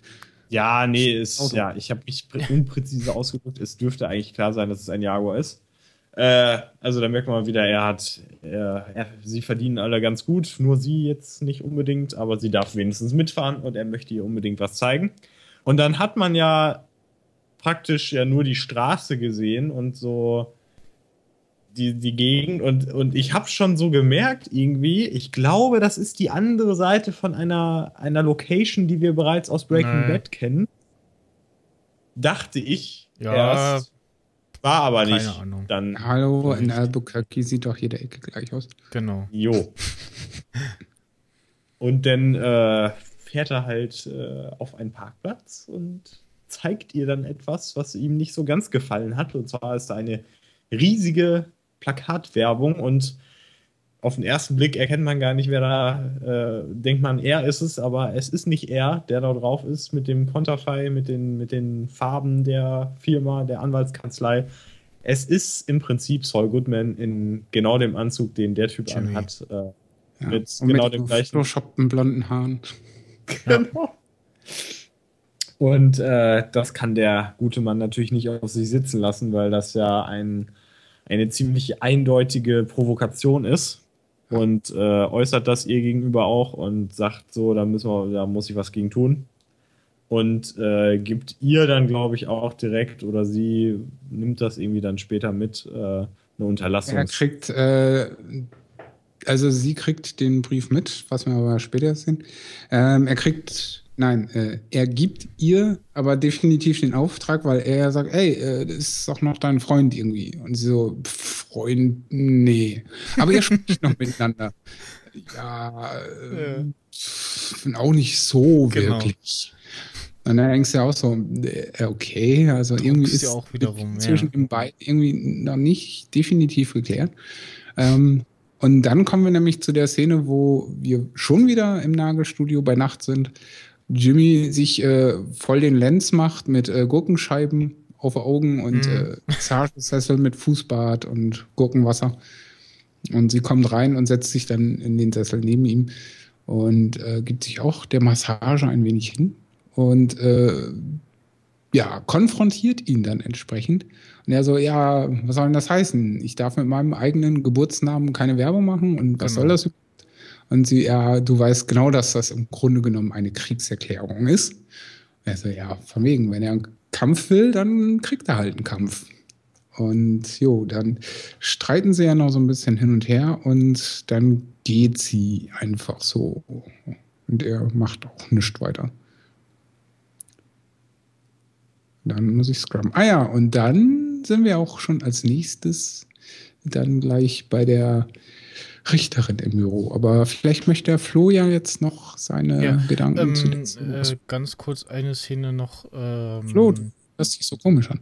Speaker 2: Ja, nee, ist, ja, ich habe mich unpräzise ausgedrückt. Es dürfte eigentlich klar sein, dass es ein Jaguar ist. Äh, also da merkt man wieder, er hat, er, er, sie verdienen alle ganz gut, nur sie jetzt nicht unbedingt, aber sie darf wenigstens mitfahren und er möchte ihr unbedingt was zeigen. Und dann hat man ja praktisch ja nur die Straße gesehen und so die, die Gegend und, und ich habe schon so gemerkt irgendwie, ich glaube, das ist die andere Seite von einer, einer Location, die wir bereits aus Breaking Bad kennen. Dachte ich
Speaker 3: ja, erst.
Speaker 2: War aber
Speaker 3: Keine
Speaker 2: nicht.
Speaker 3: Ahnung.
Speaker 2: Dann
Speaker 1: Hallo, in Albuquerque sieht doch jede Ecke gleich aus.
Speaker 3: Genau.
Speaker 2: Jo. und dann äh, fährt er halt äh, auf einen Parkplatz und zeigt ihr dann etwas, was ihm nicht so ganz gefallen hat. Und zwar ist da eine riesige Plakatwerbung und auf den ersten Blick erkennt man gar nicht, wer da, äh, denkt man, er ist es, aber es ist nicht er, der da drauf ist mit dem Konterfei, mit den, mit den Farben der Firma, der Anwaltskanzlei. Es ist im Prinzip Saul Goodman in genau dem Anzug, den der Typ Jimmy. anhat. Äh, ja.
Speaker 1: Mit Und genau mit dem gleichen. blonden Haaren.
Speaker 2: genau. Und äh, das kann der gute Mann natürlich nicht auf sich sitzen lassen, weil das ja ein, eine ziemlich eindeutige Provokation ist und äh, äußert das ihr gegenüber auch und sagt so, da müssen wir, da muss ich was gegen tun. Und äh, gibt ihr dann, glaube ich, auch direkt oder sie nimmt das irgendwie dann später mit, äh, eine Unterlassung.
Speaker 1: Er kriegt, äh, also sie kriegt den Brief mit, was wir aber später sehen. Ähm, er kriegt Nein, äh, er gibt ihr aber definitiv den Auftrag, weil er sagt, ey, äh, das ist doch noch dein Freund irgendwie. Und sie so, Freund, nee. Aber ihr spricht noch miteinander. Ja, äh, ja, auch nicht so genau. wirklich. Und dann denkst du ja auch so, äh, okay, also du irgendwie ist ja
Speaker 3: auch wiederum,
Speaker 1: zwischen ja. den beiden irgendwie noch nicht definitiv geklärt. Ähm, und dann kommen wir nämlich zu der Szene, wo wir schon wieder im Nagelstudio bei Nacht sind Jimmy sich äh, voll den Lenz macht mit äh, Gurkenscheiben auf Augen und mhm. äh, mit Fußbad und Gurkenwasser. Und sie kommt rein und setzt sich dann in den Sessel neben ihm und äh, gibt sich auch der Massage ein wenig hin und äh, ja, konfrontiert ihn dann entsprechend. Und er so, ja, was soll denn das heißen? Ich darf mit meinem eigenen Geburtsnamen keine Werbung machen und was genau. soll das Und sie, ja, du weißt genau, dass das im Grunde genommen eine Kriegserklärung ist. Also ja, von wegen, wenn er einen Kampf will, dann kriegt er halt einen Kampf. Und jo, dann streiten sie ja noch so ein bisschen hin und her und dann geht sie einfach so. Und er macht auch nichts weiter. Dann muss ich Scrum. Ah ja, und dann sind wir auch schon als nächstes dann gleich bei der Richterin im Büro. Aber vielleicht möchte der Flo ja jetzt noch seine ja, Gedanken ähm, zu
Speaker 3: den äh, Ganz kurz eine Szene noch. Ähm,
Speaker 1: Flo, das sich so komisch an.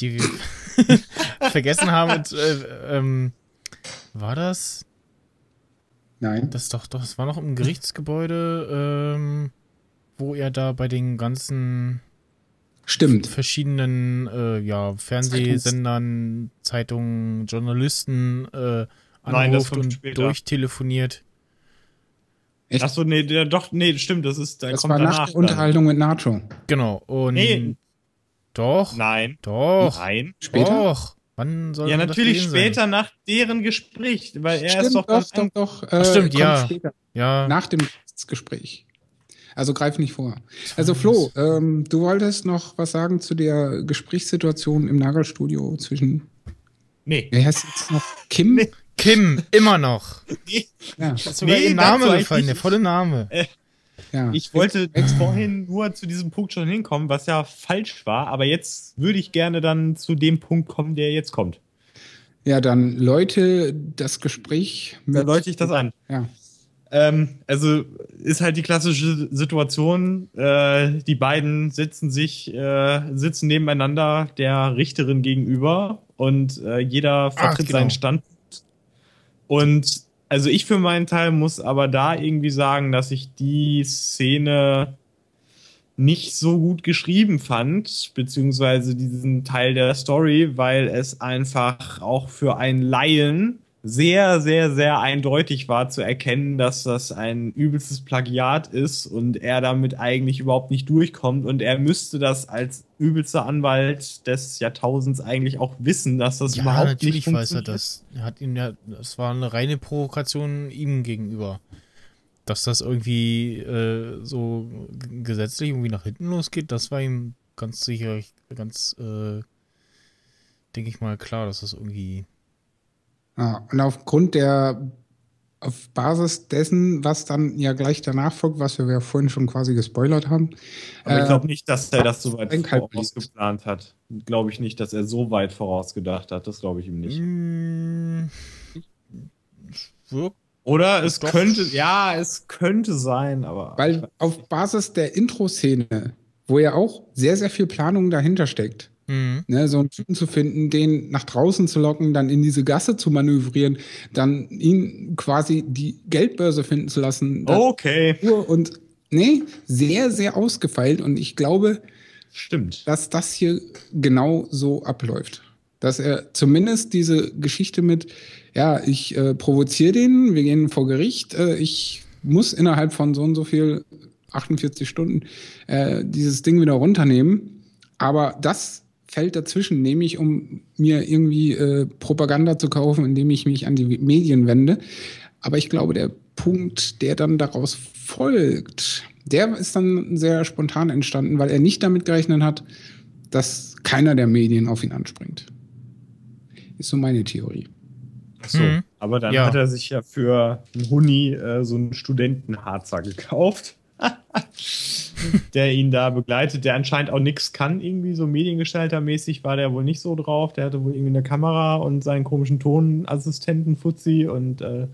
Speaker 3: Die wir vergessen haben. Und, äh, ähm, war das?
Speaker 1: Nein.
Speaker 3: Das doch, doch, das war noch im Gerichtsgebäude, ähm, wo er da bei den ganzen
Speaker 1: Stimmt.
Speaker 3: verschiedenen äh, ja, Fernsehsendern, Zeitungen, Journalisten äh, Nein, und später. durchtelefoniert.
Speaker 2: Echt? Achso, nee, der, doch, nee, stimmt, das ist,
Speaker 1: da das kommt war danach. Nach der Unterhaltung mit Nacho.
Speaker 3: Genau, und. Nee. Doch.
Speaker 2: Nein.
Speaker 3: Doch.
Speaker 2: Nein.
Speaker 3: Später? Doch. Wann soll
Speaker 2: Ja, natürlich später sein? nach deren Gespräch, weil er
Speaker 1: stimmt,
Speaker 2: ist doch.
Speaker 1: Doch, doch, doch.
Speaker 3: Äh, Ach, stimmt, ja. Später. ja.
Speaker 1: Nach dem Gespräch. Also greif nicht vor. Also Flo, ähm, du wolltest noch was sagen zu der Gesprächssituation im Nagelstudio zwischen.
Speaker 2: Nee.
Speaker 1: Wer heißt jetzt noch? Kim? Nee.
Speaker 3: Kim, immer noch.
Speaker 2: Nee.
Speaker 3: Ja. Nee, Name gefallen, der volle Name.
Speaker 2: Äh, ja. Ich wollte jetzt vorhin nur zu diesem Punkt schon hinkommen, was ja falsch war, aber jetzt würde ich gerne dann zu dem Punkt kommen, der jetzt kommt.
Speaker 1: Ja, dann läute das Gespräch.
Speaker 2: Mit, da läute ich das an.
Speaker 1: Ja.
Speaker 2: Ähm, also ist halt die klassische Situation, äh, die beiden sitzen sich, äh, sitzen nebeneinander der Richterin gegenüber und äh, jeder vertritt Ach, genau. seinen Standpunkt. Und also ich für meinen Teil muss aber da irgendwie sagen, dass ich die Szene nicht so gut geschrieben fand, beziehungsweise diesen Teil der Story, weil es einfach auch für einen Laien sehr, sehr, sehr eindeutig war zu erkennen, dass das ein übelstes Plagiat ist und er damit eigentlich überhaupt nicht durchkommt und er müsste das als übelster Anwalt des Jahrtausends eigentlich auch wissen, dass das ja, überhaupt nicht funktioniert. weiß er
Speaker 3: das. Er hat ihn ja, das war eine reine Provokation ihm gegenüber. Dass das irgendwie äh, so gesetzlich irgendwie nach hinten losgeht, das war ihm ganz sicher, ganz, äh, denke ich mal, klar, dass das irgendwie
Speaker 1: ja, und aufgrund der, auf Basis dessen, was dann ja gleich danach folgt, was wir ja vorhin schon quasi gespoilert haben.
Speaker 2: Aber ich glaube äh, nicht, dass er das so weit vorausgeplant hat. Glaube ich nicht, dass er so weit vorausgedacht hat. Das glaube ich ihm nicht. Mmh, Oder es könnte, ja, es könnte sein, aber.
Speaker 1: Weil auf Basis der Intro-Szene, wo ja auch sehr, sehr viel Planung dahinter steckt, Mhm. Ne, so einen Typen zu finden, den nach draußen zu locken, dann in diese Gasse zu manövrieren, dann ihn quasi die Geldbörse finden zu lassen.
Speaker 2: Okay.
Speaker 1: Und nee, sehr, sehr ausgefeilt. Und ich glaube,
Speaker 2: Stimmt.
Speaker 1: dass das hier genau so abläuft. Dass er zumindest diese Geschichte mit, ja, ich äh, provoziere den, wir gehen vor Gericht, äh, ich muss innerhalb von so und so viel 48 Stunden äh, dieses Ding wieder runternehmen. Aber das fällt dazwischen, nämlich um mir irgendwie äh, Propaganda zu kaufen, indem ich mich an die Medien wende. Aber ich glaube, der Punkt, der dann daraus folgt, der ist dann sehr spontan entstanden, weil er nicht damit gerechnet hat, dass keiner der Medien auf ihn anspringt. Ist so meine Theorie.
Speaker 2: So, mhm. aber dann ja. hat er sich ja für einen Huni äh, so einen Studentenharzer gekauft. der ihn da begleitet, der anscheinend auch nichts kann, irgendwie so Mediengestaltermäßig war der wohl nicht so drauf. Der hatte wohl irgendwie eine Kamera und seinen komischen Tonassistenten Fuzzi und äh,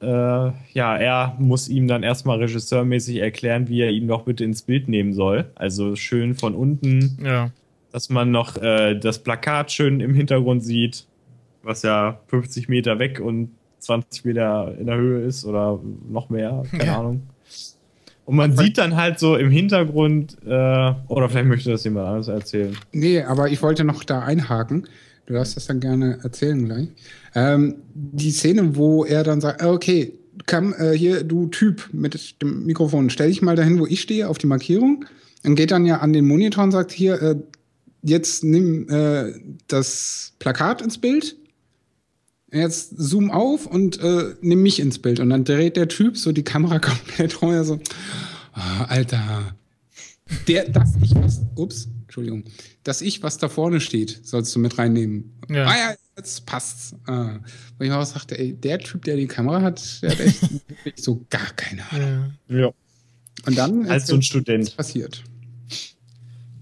Speaker 2: äh, ja, er muss ihm dann erstmal regisseurmäßig erklären, wie er ihn doch bitte ins Bild nehmen soll. Also schön von unten,
Speaker 3: ja.
Speaker 2: dass man noch äh, das Plakat schön im Hintergrund sieht, was ja 50 Meter weg und 20 Meter in der Höhe ist oder noch mehr, keine ja. Ahnung. Und man sieht dann halt so im Hintergrund, äh, oder vielleicht möchte das jemand anderes erzählen.
Speaker 1: Nee, aber ich wollte noch da einhaken. Du darfst das dann gerne erzählen gleich. Ähm, die Szene, wo er dann sagt, okay, komm, äh, hier, du Typ mit dem Mikrofon, stell dich mal dahin, wo ich stehe, auf die Markierung. Dann geht dann ja an den Monitor und sagt, hier, äh, jetzt nimm äh, das Plakat ins Bild. Jetzt zoom auf und äh, nimm mich ins Bild. Und dann dreht der Typ so die Kamera komplett rum. so, oh, Alter, der, dass ich was, ups, Entschuldigung, dass ich, was da vorne steht, sollst du mit reinnehmen. Ja. Ah ja, jetzt passt's. Ah. Wo ich auch sagte, ey, der Typ, der die Kamera hat, der hat echt so gar keine Ahnung.
Speaker 2: Ja.
Speaker 1: Und dann
Speaker 2: als so ein Student
Speaker 1: passiert.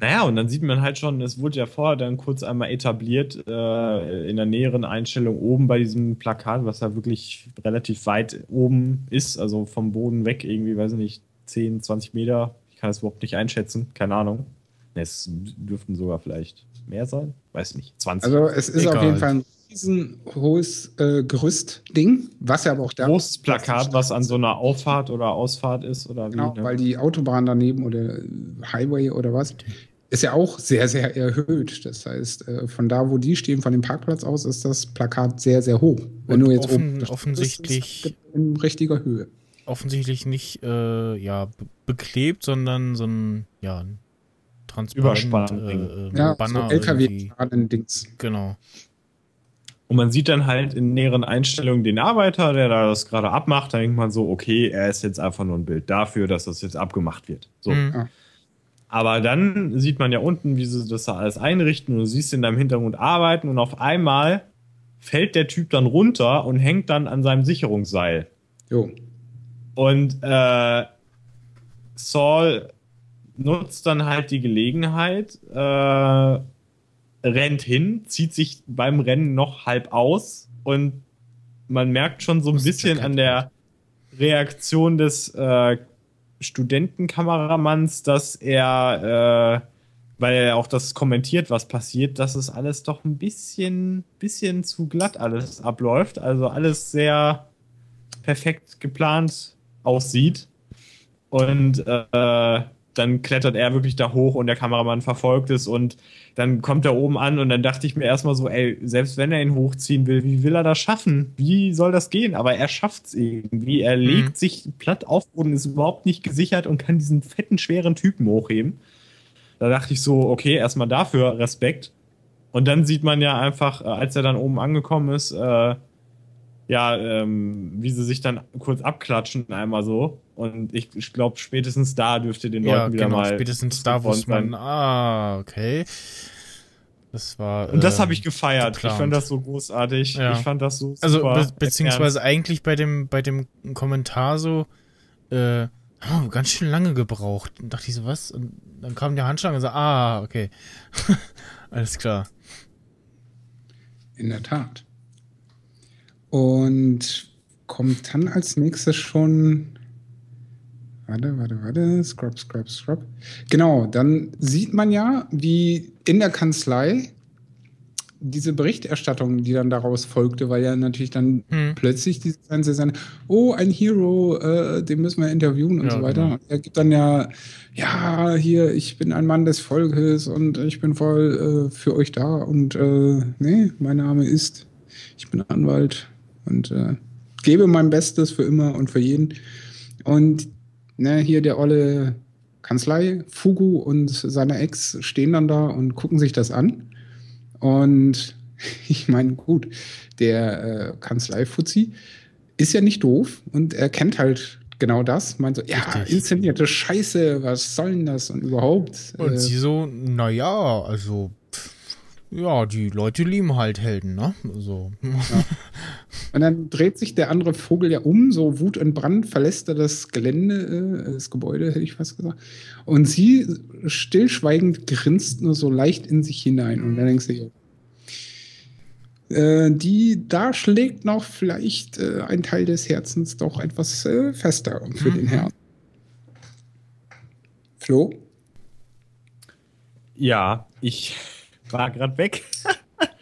Speaker 2: Naja, und dann sieht man halt schon, es wurde ja vorher dann kurz einmal etabliert, äh, in der näheren Einstellung oben bei diesem Plakat, was ja wirklich relativ weit oben ist, also vom Boden weg irgendwie, weiß ich nicht, 10, 20 Meter. Ich kann das überhaupt nicht einschätzen, keine Ahnung. Es dürften sogar vielleicht mehr sein, weiß nicht, 20.
Speaker 1: Also es ist Egal. auf jeden Fall ein riesenhohes äh, Gerüstding, was ja aber auch
Speaker 2: da. Großes Plakat, was an so einer Auffahrt oder Ausfahrt ist oder
Speaker 1: genau, wie, ne? weil die Autobahn daneben oder Highway oder was ist ja auch sehr, sehr erhöht. Das heißt, äh, von da, wo die stehen, von dem Parkplatz aus, ist das Plakat sehr, sehr hoch.
Speaker 3: Wenn Und du jetzt offen, oben offensichtlich
Speaker 1: bist, in richtiger Höhe.
Speaker 3: Offensichtlich nicht äh, ja, beklebt, sondern so ein ja,
Speaker 2: transparent
Speaker 3: äh,
Speaker 1: äh, ja, Banner. So LKW-Dings.
Speaker 3: Genau.
Speaker 2: Und man sieht dann halt in näheren Einstellungen den Arbeiter, der da das gerade abmacht. Da denkt man so, okay, er ist jetzt einfach nur ein Bild dafür, dass das jetzt abgemacht wird. So. Mhm. Aber dann sieht man ja unten, wie sie das da alles einrichten und du siehst ihn da im Hintergrund arbeiten und auf einmal fällt der Typ dann runter und hängt dann an seinem Sicherungsseil.
Speaker 1: Jo.
Speaker 2: Und äh, Saul nutzt dann halt die Gelegenheit, äh, rennt hin, zieht sich beim Rennen noch halb aus und man merkt schon so ein bisschen an der Reaktion des äh, Studentenkameramanns, dass er, äh, weil er auch das kommentiert, was passiert, dass es alles doch ein bisschen, bisschen zu glatt alles abläuft. Also alles sehr perfekt geplant aussieht. Und äh, dann klettert er wirklich da hoch und der Kameramann verfolgt es und dann kommt er oben an und dann dachte ich mir erstmal so, ey, selbst wenn er ihn hochziehen will, wie will er das schaffen? Wie soll das gehen? Aber er schafft es irgendwie. Er mhm. legt sich platt auf und ist überhaupt nicht gesichert und kann diesen fetten, schweren Typen hochheben. Da dachte ich so, okay, erstmal dafür Respekt. Und dann sieht man ja einfach, äh, als er dann oben angekommen ist, äh, ja, ähm, wie sie sich dann kurz abklatschen, einmal so. Und ich, ich glaube, spätestens da dürfte den ja, Leuten wieder genau, mal.
Speaker 3: Spätestens da wusste man, ah, okay. Das war.
Speaker 2: Und das äh, habe ich gefeiert. Geplant. Ich fand das so großartig. Ja. Ich fand das so
Speaker 3: Also, be beziehungsweise ernst. eigentlich bei dem, bei dem Kommentar so, äh, wir ganz schön lange gebraucht. Und dachte ich so, was? Und dann kam der Handschlag und so, ah, okay. Alles klar.
Speaker 1: In der Tat. Und kommt dann als nächstes schon. Warte, warte, warte. Scrub, scrub, scrub. Genau, dann sieht man ja, wie in der Kanzlei diese Berichterstattung, die dann daraus folgte, weil ja natürlich dann hm. plötzlich diese Fernsehsender, oh, ein Hero, äh, den müssen wir interviewen und ja, so weiter. Genau. Er gibt dann ja, ja, hier, ich bin ein Mann des Volkes und ich bin voll äh, für euch da und äh, nee, mein Name ist, ich bin Anwalt, und äh, gebe mein Bestes für immer und für jeden. Und ne, hier der olle Kanzlei, Fugu und seine Ex stehen dann da und gucken sich das an. Und ich meine, gut, der äh, Kanzlei-Fuzzi ist ja nicht doof und er kennt halt genau das. Meint so, ja, Richtig. inszenierte Scheiße, was soll denn das und überhaupt?
Speaker 3: Und äh, sie so, naja, also ja, die Leute lieben halt Helden, ne? So. Ja.
Speaker 1: Und dann dreht sich der andere Vogel ja um, so Wut und Brand verlässt er das Gelände, äh, das Gebäude, hätte ich fast gesagt. Und sie stillschweigend grinst nur so leicht in sich hinein. Und dann denkst du, äh, die, da schlägt noch vielleicht äh, ein Teil des Herzens doch etwas äh, fester für mhm. den Herrn. Flo?
Speaker 2: Ja, ich war gerade weg.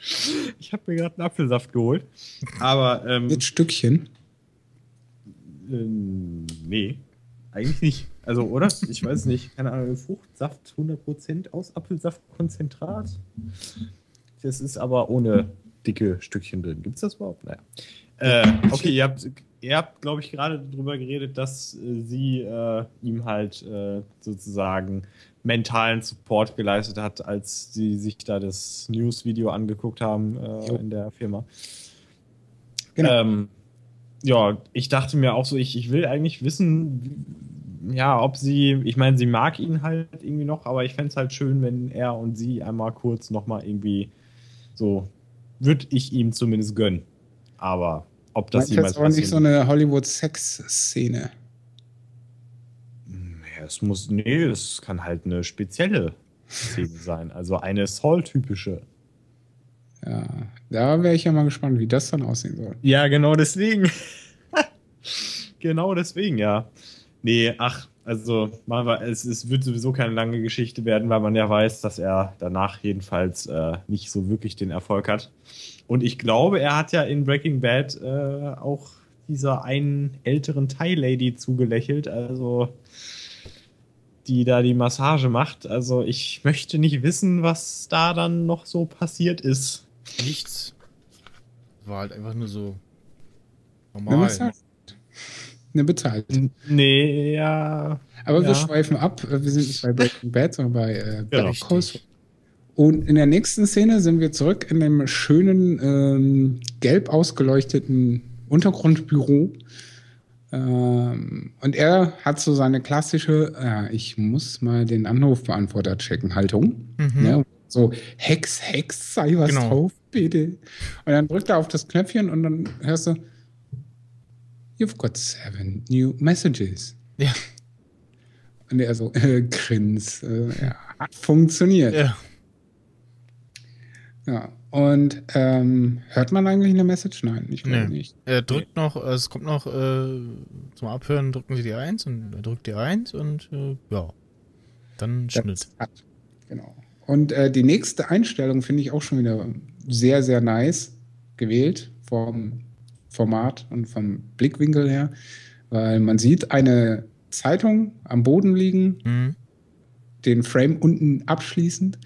Speaker 2: ich habe mir gerade einen Apfelsaft geholt. Aber. Ähm,
Speaker 1: Mit Stückchen?
Speaker 2: Äh, nee, eigentlich nicht. Also, oder? Ich weiß nicht. Keine Ahnung. Fruchtsaft 100% aus Apfelsaftkonzentrat. Das ist aber ohne dicke Stückchen drin. Gibt es das überhaupt? Naja. Äh, okay, ihr habt, ihr habt glaube ich, gerade darüber geredet, dass äh, sie äh, ihm halt äh, sozusagen mentalen Support geleistet hat, als sie sich da das News-Video angeguckt haben äh, in der Firma. Genau. Ähm, ja, ich dachte mir auch so, ich, ich will eigentlich wissen, ja, ob sie, ich meine, sie mag ihn halt irgendwie noch, aber ich fände es halt schön, wenn er und sie einmal kurz nochmal irgendwie so, würde ich ihm zumindest gönnen. Aber ob das
Speaker 1: jemals jetzt aber nicht so eine Hollywood-Sex-Szene.
Speaker 2: Es muss, nee, es kann halt eine spezielle Szene sein, also eine Saul-typische.
Speaker 1: Ja, da wäre ich ja mal gespannt, wie das dann aussehen soll.
Speaker 2: Ja, genau deswegen. genau deswegen, ja. Nee, ach, also es, es wird sowieso keine lange Geschichte werden, weil man ja weiß, dass er danach jedenfalls äh, nicht so wirklich den Erfolg hat. Und ich glaube, er hat ja in Breaking Bad äh, auch dieser einen älteren Thai-Lady zugelächelt, also die da die Massage macht. Also ich möchte nicht wissen, was da dann noch so passiert ist.
Speaker 3: Nichts. War halt einfach nur so normal.
Speaker 1: Ne, bezahlt.
Speaker 2: Nee, ja.
Speaker 1: Aber
Speaker 2: ja.
Speaker 1: wir schweifen ab. Wir sind nicht bei Breaking Bad, sondern bei äh, ja, Und in der nächsten Szene sind wir zurück in dem schönen, ähm, gelb ausgeleuchteten Untergrundbüro. Ähm, und er hat so seine klassische, äh, ich muss mal den Anrufbeantworter checken, Haltung. Mhm. Ne? So, Hex, Hex, sei was genau. drauf, bitte. Und dann drückt er auf das Knöpfchen und dann hörst du, You've got seven new messages.
Speaker 3: Ja.
Speaker 1: Und er so, äh, grins, äh, ja, hat funktioniert.
Speaker 3: Ja.
Speaker 1: Ja, und ähm, hört man eigentlich eine Message? Nein, ich glaube nee. nicht.
Speaker 3: Er drückt noch, es kommt noch äh, zum Abhören, drücken Sie die 1 und er drückt die 1 und äh, ja, dann Schnitt.
Speaker 1: Genau. Und äh, die nächste Einstellung finde ich auch schon wieder sehr, sehr nice gewählt vom Format und vom Blickwinkel her, weil man sieht eine Zeitung am Boden liegen, mhm. den Frame unten abschließend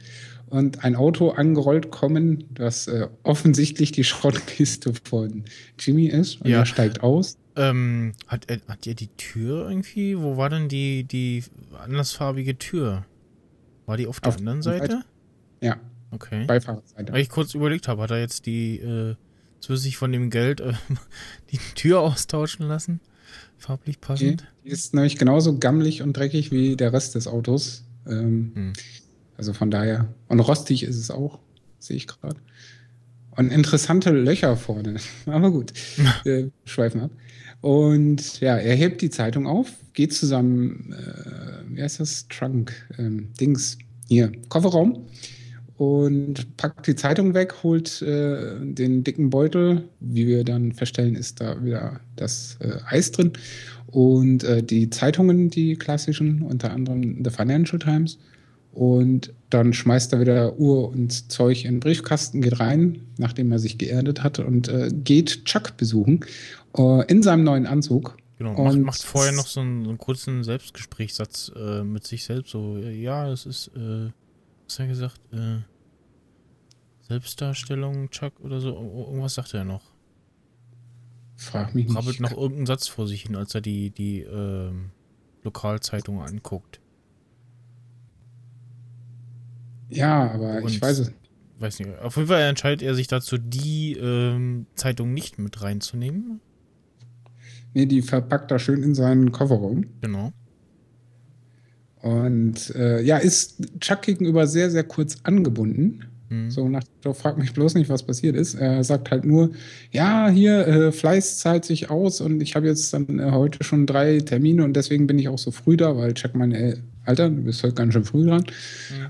Speaker 1: und ein Auto angerollt kommen, das äh, offensichtlich die Schrottkiste von Jimmy ist und ja. er steigt aus.
Speaker 3: Ähm, hat, er, hat er die Tür irgendwie? Wo war denn die, die andersfarbige Tür? War die auf der auf anderen Seite? Seite?
Speaker 1: Ja.
Speaker 3: Okay.
Speaker 1: Beifahrerseite.
Speaker 3: Weil ich kurz überlegt habe, hat er jetzt die äh, sich von dem Geld äh, die Tür austauschen lassen? Farblich passend?
Speaker 1: Die, die, ist nämlich genauso gammelig und dreckig wie der Rest des Autos. Ähm, hm. Also von daher. Und rostig ist es auch, sehe ich gerade. Und interessante Löcher vorne. Aber gut, wir schweifen ab. Und ja, er hebt die Zeitung auf, geht zu seinem, äh, wie heißt das, Trunk, ähm, Dings, hier, Kofferraum und packt die Zeitung weg, holt äh, den dicken Beutel. Wie wir dann feststellen, ist da wieder das äh, Eis drin. Und äh, die Zeitungen, die klassischen, unter anderem The Financial Times. Und dann schmeißt er wieder Uhr und Zeug in den Briefkasten, geht rein, nachdem er sich geerdet hat, und äh, geht Chuck besuchen äh, in seinem neuen Anzug.
Speaker 3: Genau, macht, macht vorher noch so einen, so einen kurzen Selbstgesprächssatz äh, mit sich selbst. So, ja, es ist, was hat er gesagt? Äh, Selbstdarstellung, Chuck oder so. Irgendwas sagt er noch.
Speaker 1: Frag mich nicht.
Speaker 3: Krabbelt noch irgendeinen Satz vor sich hin, als er die, die äh, Lokalzeitung anguckt.
Speaker 1: Ja, aber Und ich weiß es.
Speaker 3: Weiß nicht. Auf jeden Fall entscheidet er sich dazu, die ähm, Zeitung nicht mit reinzunehmen.
Speaker 1: Nee, die verpackt er schön in seinen Kofferraum.
Speaker 3: Genau.
Speaker 1: Und äh, ja, ist Chuck gegenüber sehr, sehr kurz angebunden. Mhm. So nach, frag mich bloß nicht, was passiert ist. Er sagt halt nur, ja, hier, äh, Fleiß zahlt sich aus und ich habe jetzt dann äh, heute schon drei Termine und deswegen bin ich auch so früh da, weil check meine, äh, Alter, du bist heute ganz schön früh dran.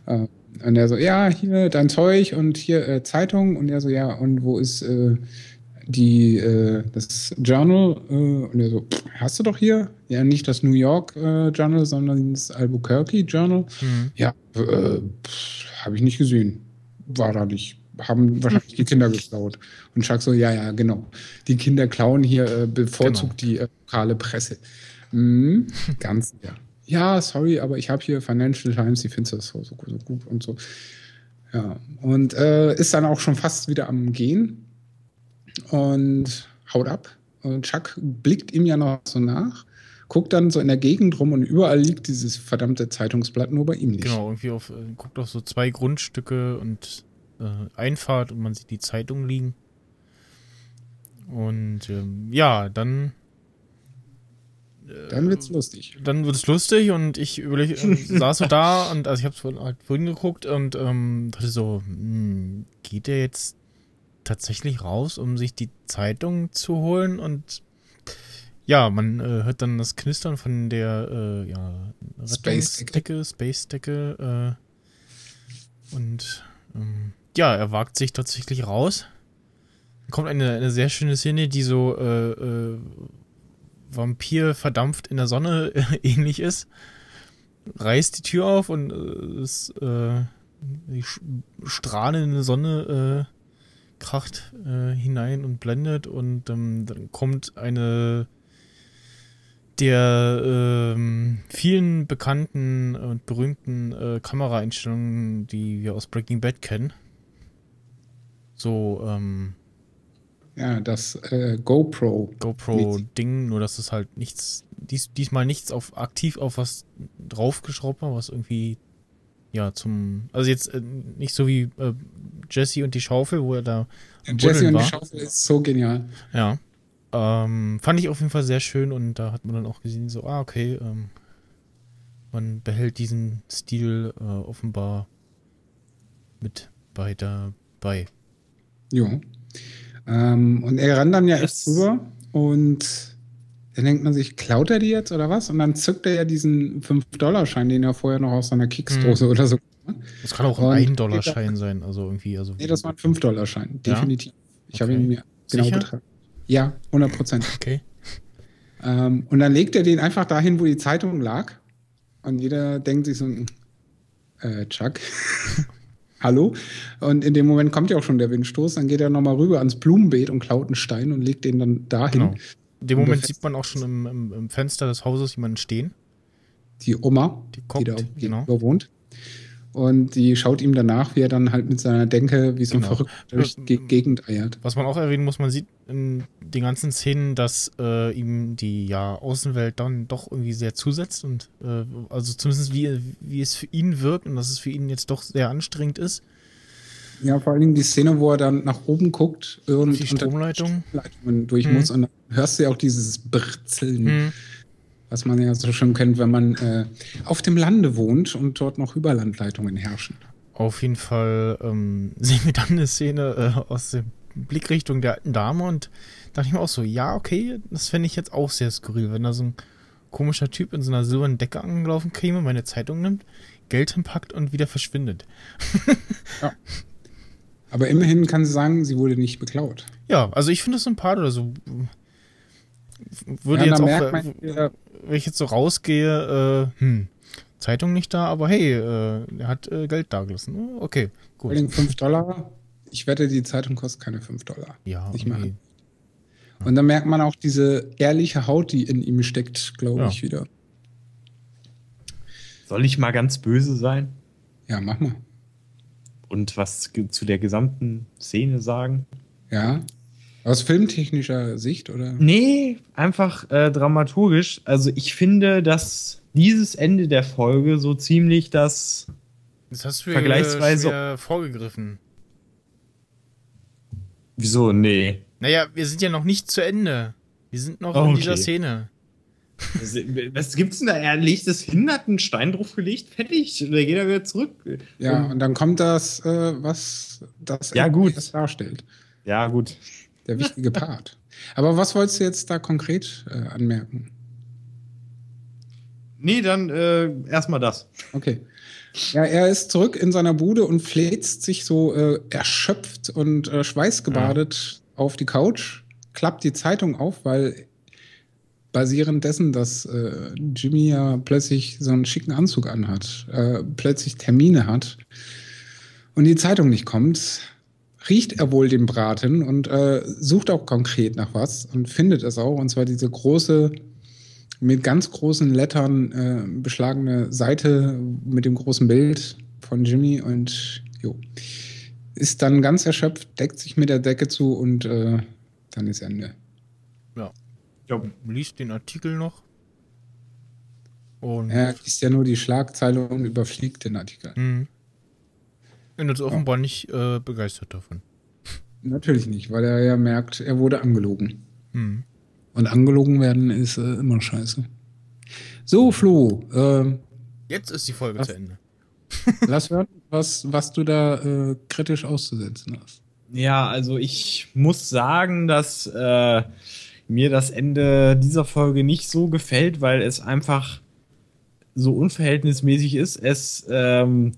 Speaker 1: Mhm. Und er so, ja, hier dein Zeug und hier äh, Zeitung und er so, ja, und wo ist äh, die, äh, das Journal? und er so, hast du doch hier? Ja, nicht das New York Journal, sondern das Albuquerque Journal. Mhm. Ja, habe ich nicht gesehen war da nicht. Haben wahrscheinlich die Kinder geklaut. Und Chuck so, ja, ja, genau. Die Kinder klauen hier äh, bevorzugt genau. die äh, lokale Presse. Mhm, ganz, ja. Ja, sorry, aber ich habe hier Financial Times, die finden das so, so, so, gut und so. Ja, und äh, ist dann auch schon fast wieder am Gehen und haut ab. Und Chuck blickt ihm ja noch so nach guckt dann so in der Gegend rum und überall liegt dieses verdammte Zeitungsblatt, nur bei ihm nicht.
Speaker 3: Genau, irgendwie auf, äh, guckt auf so zwei Grundstücke und äh, Einfahrt und man sieht die Zeitung liegen. Und ähm, ja, dann.
Speaker 1: Dann wird's lustig.
Speaker 3: Dann wird's lustig und ich überleg, äh, saß so da und also ich hab's vorhin, halt vorhin geguckt und ähm, dachte so, mh, hm, geht der jetzt tatsächlich raus, um sich die Zeitung zu holen und ja, man äh, hört dann das Knistern von der äh, ja, Rettungsdecke, Space-Decke äh, und ähm, ja, er wagt sich tatsächlich raus. Dann kommt eine, eine sehr schöne Szene, die so äh, äh, Vampir verdampft in der Sonne ähnlich ist. Reißt die Tür auf und äh, es, äh, die strahlende Sonne äh, kracht äh, hinein und blendet und ähm, dann kommt eine der ähm, vielen bekannten und berühmten äh, Kameraeinstellungen, die wir aus Breaking Bad kennen. So, ähm,
Speaker 1: ja, das äh, GoPro.
Speaker 3: GoPro-Ding, nur dass es halt nichts, dies, diesmal nichts auf aktiv auf was draufgeschraubt war, was irgendwie, ja, zum, also jetzt äh, nicht so wie äh, Jesse und die Schaufel, wo er da.
Speaker 1: Jesse und war. die Schaufel ist so genial.
Speaker 3: Ja. Ähm, fand ich auf jeden Fall sehr schön und da hat man dann auch gesehen, so, ah, okay, ähm, man behält diesen Stil äh, offenbar mit bei dabei.
Speaker 1: Jo. Ähm, und er rennt dann ja erst rüber und dann denkt man sich, klaut er die jetzt oder was? Und dann zückt er ja diesen 5-Dollar-Schein, den er vorher noch aus seiner Keksdose hm. oder so.
Speaker 3: Das kann auch ein 1-Dollar-Schein sein, also irgendwie. Also
Speaker 1: nee, das war ein 5-Dollar-Schein, definitiv. Ja? Ich okay. habe ihn mir genau Sicher? betrachtet. Ja, 100 Prozent.
Speaker 3: Okay.
Speaker 1: Ähm, und dann legt er den einfach dahin, wo die Zeitung lag. Und jeder denkt sich so, äh, Chuck, hallo? Und in dem Moment kommt ja auch schon der Windstoß. Dann geht er nochmal rüber ans Blumenbeet und klaut einen Stein und legt den dann dahin. Genau.
Speaker 3: In dem Moment sieht man auch schon im, im, im, Fenster des Hauses jemanden stehen.
Speaker 1: Die Oma,
Speaker 3: die, guckt, die da
Speaker 1: genau. wohnt. Und die schaut ihm danach, wie er dann halt mit seiner Denke wie so ein genau. Verrückter durch die Gegend eiert.
Speaker 3: Was man auch erwähnen muss, man sieht in den ganzen Szenen, dass äh, ihm die ja, Außenwelt dann doch irgendwie sehr zusetzt und äh, also zumindest wie, wie es für ihn wirkt und dass es für ihn jetzt doch sehr anstrengend ist.
Speaker 1: Ja, vor allen Dingen die Szene, wo er dann nach oben guckt und
Speaker 3: die Stromleitung
Speaker 1: durch hm. muss und dann hörst du ja auch dieses Britzeln. Hm was man ja so schön kennt, wenn man äh, auf dem Lande wohnt und dort noch Überlandleitungen herrschen.
Speaker 3: Auf jeden Fall ähm, sehen wir dann eine Szene äh, aus der Blickrichtung der alten Dame und dachte ich mir auch so, ja, okay, das fände ich jetzt auch sehr skurril, wenn da so ein komischer Typ in so einer silbernen Decke angelaufen käme, meine Zeitung nimmt, Geld hinpackt und wieder verschwindet.
Speaker 1: ja. Aber immerhin kann sie sagen, sie wurde nicht beklaut.
Speaker 3: Ja, also ich finde das sympathisch. Also würde ja, jetzt auch, man, wenn ich jetzt so rausgehe, äh, hm, Zeitung nicht da, aber hey, äh, er hat äh, Geld dagelassen. Okay,
Speaker 1: gut. 5 Dollar. Ich wette, die Zeitung kostet keine 5 Dollar.
Speaker 3: Ja, nicht okay.
Speaker 1: Und dann merkt man auch diese ehrliche Haut, die in ihm steckt, glaube ja. ich, wieder.
Speaker 2: Soll ich mal ganz böse sein?
Speaker 1: Ja, mach mal.
Speaker 2: Und was zu der gesamten Szene sagen?
Speaker 1: Ja. Aus filmtechnischer Sicht, oder?
Speaker 2: Nee, einfach äh, dramaturgisch. Also ich finde, dass dieses Ende der Folge so ziemlich das,
Speaker 3: das hast du vergleichsweise vorgegriffen.
Speaker 2: Wieso? Nee.
Speaker 3: Naja, wir sind ja noch nicht zu Ende. Wir sind noch oh, in dieser Szene.
Speaker 2: Was gibt's denn da? Er legt es hin, hat einen Stein draufgelegt, fertig. Oder geht er wieder zurück.
Speaker 1: Ja, und, und dann kommt das, äh, was das
Speaker 2: ja, gut.
Speaker 1: darstellt.
Speaker 2: Ja, gut
Speaker 1: der wichtige Part. Aber was wolltest du jetzt da konkret äh, anmerken?
Speaker 2: Nee, dann äh, erstmal das.
Speaker 1: Okay. Ja, er ist zurück in seiner Bude und fläzt sich so äh, erschöpft und äh, schweißgebadet ja. auf die Couch, klappt die Zeitung auf, weil basierend dessen, dass äh, Jimmy ja plötzlich so einen schicken Anzug anhat, äh, plötzlich Termine hat und die Zeitung nicht kommt, riecht er wohl den Braten und äh, sucht auch konkret nach was und findet es auch. Und zwar diese große, mit ganz großen Lettern äh, beschlagene Seite mit dem großen Bild von Jimmy und jo. Ist dann ganz erschöpft, deckt sich mit der Decke zu und äh, dann ist Ende.
Speaker 3: Ja. ja. Liest den Artikel noch.
Speaker 1: Und er liest ja nur die Schlagzeile und überfliegt den Artikel. Mhm
Speaker 3: bin jetzt offenbar nicht äh, begeistert davon.
Speaker 1: Natürlich nicht, weil er ja merkt, er wurde angelogen. Hm. Und angelogen werden ist äh, immer scheiße. So, Flo. Äh,
Speaker 3: Jetzt ist die Folge was, zu Ende.
Speaker 1: lass hören, was, was du da äh, kritisch auszusetzen hast.
Speaker 2: Ja, also ich muss sagen, dass äh, mir das Ende dieser Folge nicht so gefällt, weil es einfach so unverhältnismäßig ist. Es ähm,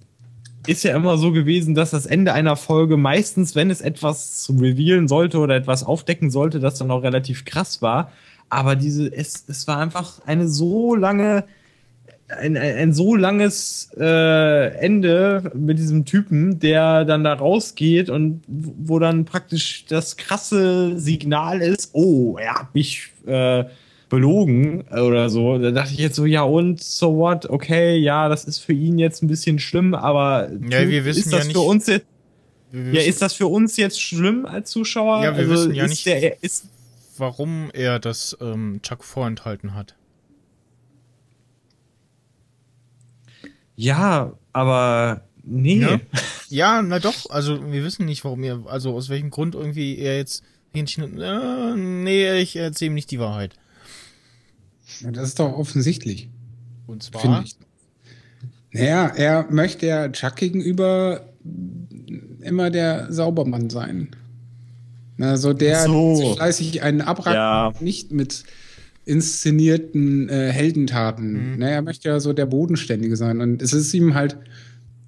Speaker 2: ist ja immer so gewesen, dass das Ende einer Folge meistens, wenn es etwas zu revealen sollte oder etwas aufdecken sollte, das dann auch relativ krass war. Aber diese, es, es war einfach eine so lange, ein, ein, ein so langes äh, Ende mit diesem Typen, der dann da rausgeht und wo dann praktisch das krasse Signal ist, oh, er hat mich äh, belogen oder so. Da dachte ich jetzt so, ja und, so what, okay, ja, das ist für ihn jetzt ein bisschen schlimm, aber
Speaker 3: ja, wir wissen
Speaker 2: ist das
Speaker 3: ja nicht,
Speaker 2: für uns jetzt, ja, ist das für uns jetzt schlimm als Zuschauer?
Speaker 3: Ja, wir also wissen ja nicht, der, ist, warum er das ähm, Chuck vorenthalten hat.
Speaker 2: Ja, aber nee.
Speaker 3: Ja? ja, na doch, also wir wissen nicht, warum er, also aus welchem Grund irgendwie er jetzt entschieden äh, nee, ich erzähle ihm nicht die Wahrheit.
Speaker 1: Das ist doch offensichtlich.
Speaker 3: Und zwar? Ich.
Speaker 1: Naja, er möchte ja Chuck gegenüber immer der Saubermann sein. Also der so. fleißig einen Abrad ja. nicht mit inszenierten äh, Heldentaten. Mhm. Naja, er möchte ja so der Bodenständige sein. Und es ist ihm halt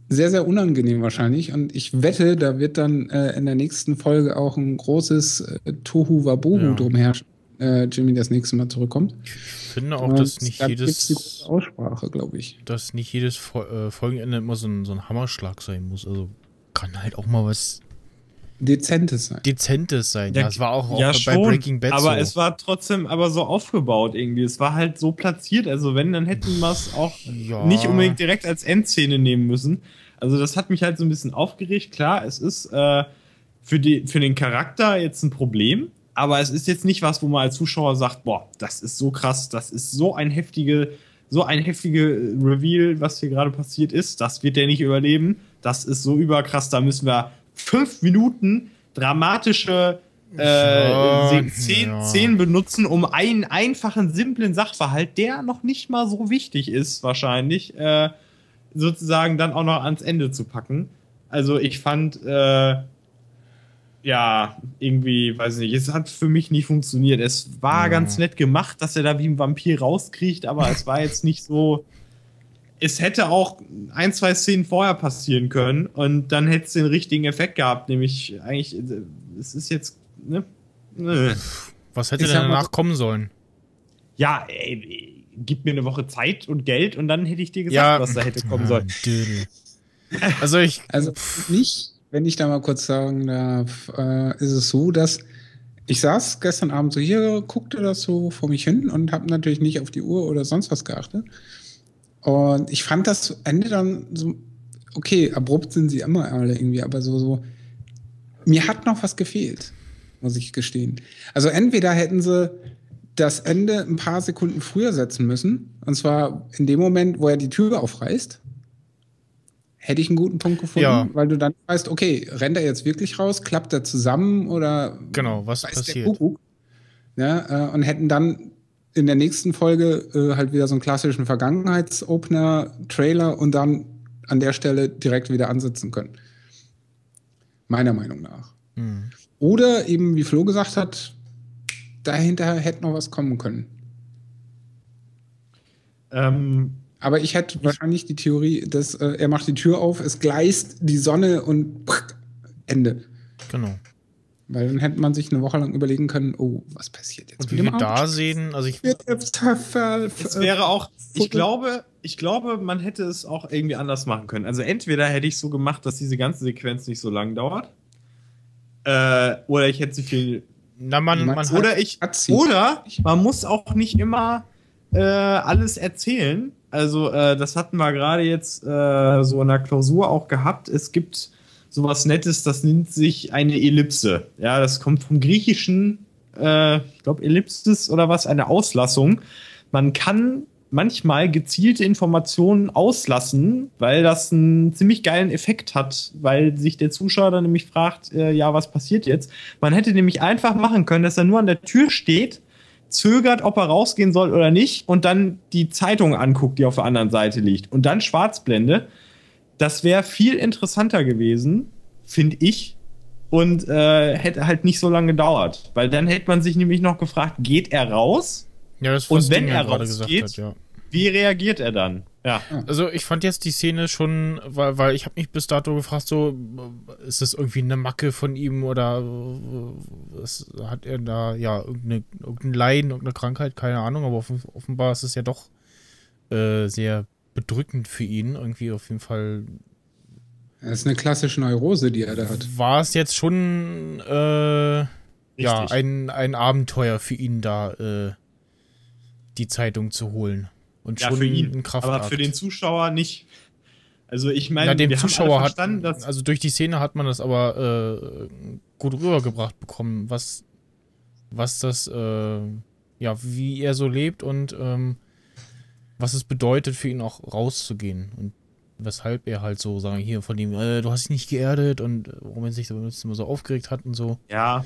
Speaker 1: sehr, sehr unangenehm wahrscheinlich. Und ich wette, da wird dann äh, in der nächsten Folge auch ein großes äh, Tohu Wabohu ja. drum herrschen äh, Jimmy das nächste Mal zurückkommt.
Speaker 3: Ich finde auch, dass nicht jedes.
Speaker 1: Aussprache, glaube ich.
Speaker 3: Dass nicht jedes äh, Folgenende immer so ein, so ein Hammerschlag sein muss. Also kann halt auch mal was
Speaker 1: Dezentes sein.
Speaker 3: Dezentes sein. Ja, das war auch, auch
Speaker 2: ja, bei schon, Breaking Bad aber so. es war trotzdem aber so aufgebaut irgendwie. Es war halt so platziert. Also wenn, dann hätten wir es auch ja. nicht unbedingt direkt als Endszene nehmen müssen. Also das hat mich halt so ein bisschen aufgeregt. Klar, es ist äh, für, die, für den Charakter jetzt ein Problem aber es ist jetzt nicht was, wo man als Zuschauer sagt, boah, das ist so krass, das ist so ein heftige, so ein heftige Reveal, was hier gerade passiert ist, das wird der nicht überleben. Das ist so überkrass, da müssen wir fünf Minuten dramatische äh, zehn, ja. Szenen benutzen, um einen einfachen, simplen Sachverhalt, der noch nicht mal so wichtig ist, wahrscheinlich, äh, sozusagen dann auch noch ans Ende zu packen. Also ich fand, äh, ja, irgendwie, weiß ich nicht, es hat für mich nicht funktioniert. Es war ja. ganz nett gemacht, dass er da wie ein Vampir rauskriegt, aber es war jetzt nicht so. Es hätte auch ein, zwei Szenen vorher passieren können und dann hätte es den richtigen Effekt gehabt, nämlich eigentlich, es ist jetzt, ne?
Speaker 3: Was hätte denn danach kommen sollen?
Speaker 2: Ja, ey, gib mir eine Woche Zeit und Geld und dann hätte ich dir gesagt, ja. was da hätte kommen sollen.
Speaker 3: Also ich.
Speaker 1: Also nicht wenn ich da mal kurz sagen darf, äh, ist es so, dass ich saß gestern Abend so hier, guckte das so vor mich hin und habe natürlich nicht auf die Uhr oder sonst was geachtet. Und ich fand das Ende dann so, okay, abrupt sind sie immer alle irgendwie, aber so, so, mir hat noch was gefehlt, muss ich gestehen. Also entweder hätten sie das Ende ein paar Sekunden früher setzen müssen, und zwar in dem Moment, wo er die Tür aufreißt hätte ich einen guten Punkt gefunden, ja. weil du dann weißt, okay, rennt er jetzt wirklich raus, klappt er zusammen oder
Speaker 3: genau, was passiert?
Speaker 1: Ja, äh, und hätten dann in der nächsten Folge äh, halt wieder so einen klassischen Vergangenheitsopener, Trailer und dann an der Stelle direkt wieder ansetzen können. Meiner Meinung nach. Mhm. Oder eben, wie Flo gesagt hat, dahinter hätte noch was kommen können. Ähm, aber ich hätte wahrscheinlich die Theorie, dass äh, er macht die Tür auf, es gleist die Sonne und pff, Ende.
Speaker 3: Genau.
Speaker 1: Weil dann hätte man sich eine Woche lang überlegen können, oh, was passiert jetzt?
Speaker 3: Und wie wir da sehen, also ich
Speaker 2: es wäre auch, ich glaube, ich glaube, man hätte es auch irgendwie anders machen können. Also entweder hätte ich so gemacht, dass diese ganze Sequenz nicht so lang dauert, äh, oder ich hätte sie viel
Speaker 3: na, man, man
Speaker 2: oder ich, oder man muss auch nicht immer äh, alles erzählen, also, äh, das hatten wir gerade jetzt äh, so in der Klausur auch gehabt. Es gibt sowas Nettes, das nennt sich eine Ellipse. Ja, das kommt vom Griechischen, äh, ich glaube, Ellipsis oder was, eine Auslassung. Man kann manchmal gezielte Informationen auslassen, weil das einen ziemlich geilen Effekt hat, weil sich der Zuschauer dann nämlich fragt, äh, ja, was passiert jetzt? Man hätte nämlich einfach machen können, dass er nur an der Tür steht, zögert, ob er rausgehen soll oder nicht und dann die Zeitung anguckt, die auf der anderen Seite liegt und dann Schwarzblende. Das wäre viel interessanter gewesen, finde ich, und äh, hätte halt nicht so lange gedauert, weil dann hätte man sich nämlich noch gefragt, geht er raus?
Speaker 3: Ja, das
Speaker 2: und wenn er rausgeht, hat, ja. wie reagiert er dann?
Speaker 3: Ja. Also ich fand jetzt die Szene schon, weil, weil ich habe mich bis dato gefragt, so ist das irgendwie eine Macke von ihm oder was, hat er da ja irgendeine, irgendein Leiden, irgendeine Krankheit, keine Ahnung, aber offenbar ist es ja doch äh, sehr bedrückend für ihn, irgendwie auf jeden Fall.
Speaker 1: Das ist eine klassische Neurose, die er da hat.
Speaker 3: War es jetzt schon äh, ja ein, ein Abenteuer für ihn da äh, die Zeitung zu holen. Und
Speaker 2: ja,
Speaker 3: schon
Speaker 2: für ihn, aber für den Zuschauer nicht. Also ich meine,
Speaker 3: ja, dem Zuschauer hat, also durch die Szene hat man das aber äh, gut rübergebracht bekommen, was, was das, äh, ja, wie er so lebt und ähm, was es bedeutet für ihn auch rauszugehen und weshalb er halt so sagen hier von dem, äh, du hast dich nicht geerdet und warum er sich so, immer so aufgeregt hat und so.
Speaker 2: Ja,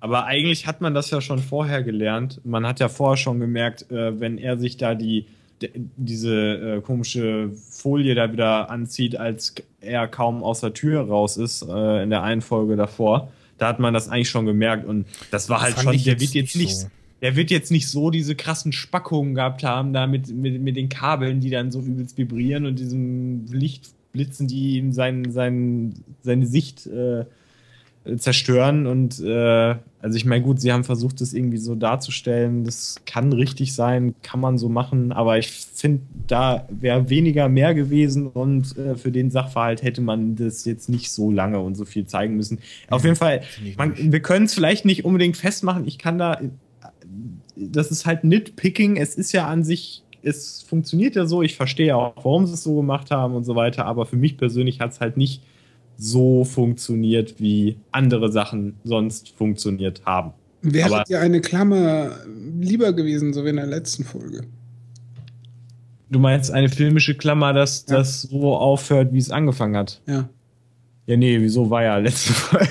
Speaker 2: aber eigentlich hat man das ja schon vorher gelernt. Man hat ja vorher schon gemerkt, äh, wenn er sich da die, diese äh, komische Folie da wieder anzieht, als er kaum aus der Tür raus ist, äh, in der einen Folge davor, da hat man das eigentlich schon gemerkt. Und das war halt schon, der wird jetzt nicht. So. Der wird jetzt nicht so diese krassen Spackungen gehabt haben, da mit, mit, mit den Kabeln, die dann so übelst vibrieren und diesem Lichtblitzen, die ihm sein, sein, seine Sicht äh, zerstören. Und äh, also ich meine, gut, sie haben versucht, das irgendwie so darzustellen. Das kann richtig sein, kann man so machen, aber ich finde, da wäre weniger mehr gewesen und äh, für den Sachverhalt hätte man das jetzt nicht so lange und so viel zeigen müssen. Auf jeden Fall, man, wir können es vielleicht nicht unbedingt festmachen. Ich kann da, das ist halt Nitpicking. Es ist ja an sich es funktioniert ja so, ich verstehe auch, warum sie es so gemacht haben und so weiter, aber für mich persönlich hat es halt nicht so funktioniert, wie andere Sachen sonst funktioniert haben.
Speaker 1: Wäre dir eine Klammer lieber gewesen, so wie in der letzten Folge?
Speaker 2: Du meinst eine filmische Klammer, dass ja. das so aufhört, wie es angefangen hat?
Speaker 1: Ja.
Speaker 2: Ja, nee, wieso war ja letzte Folge?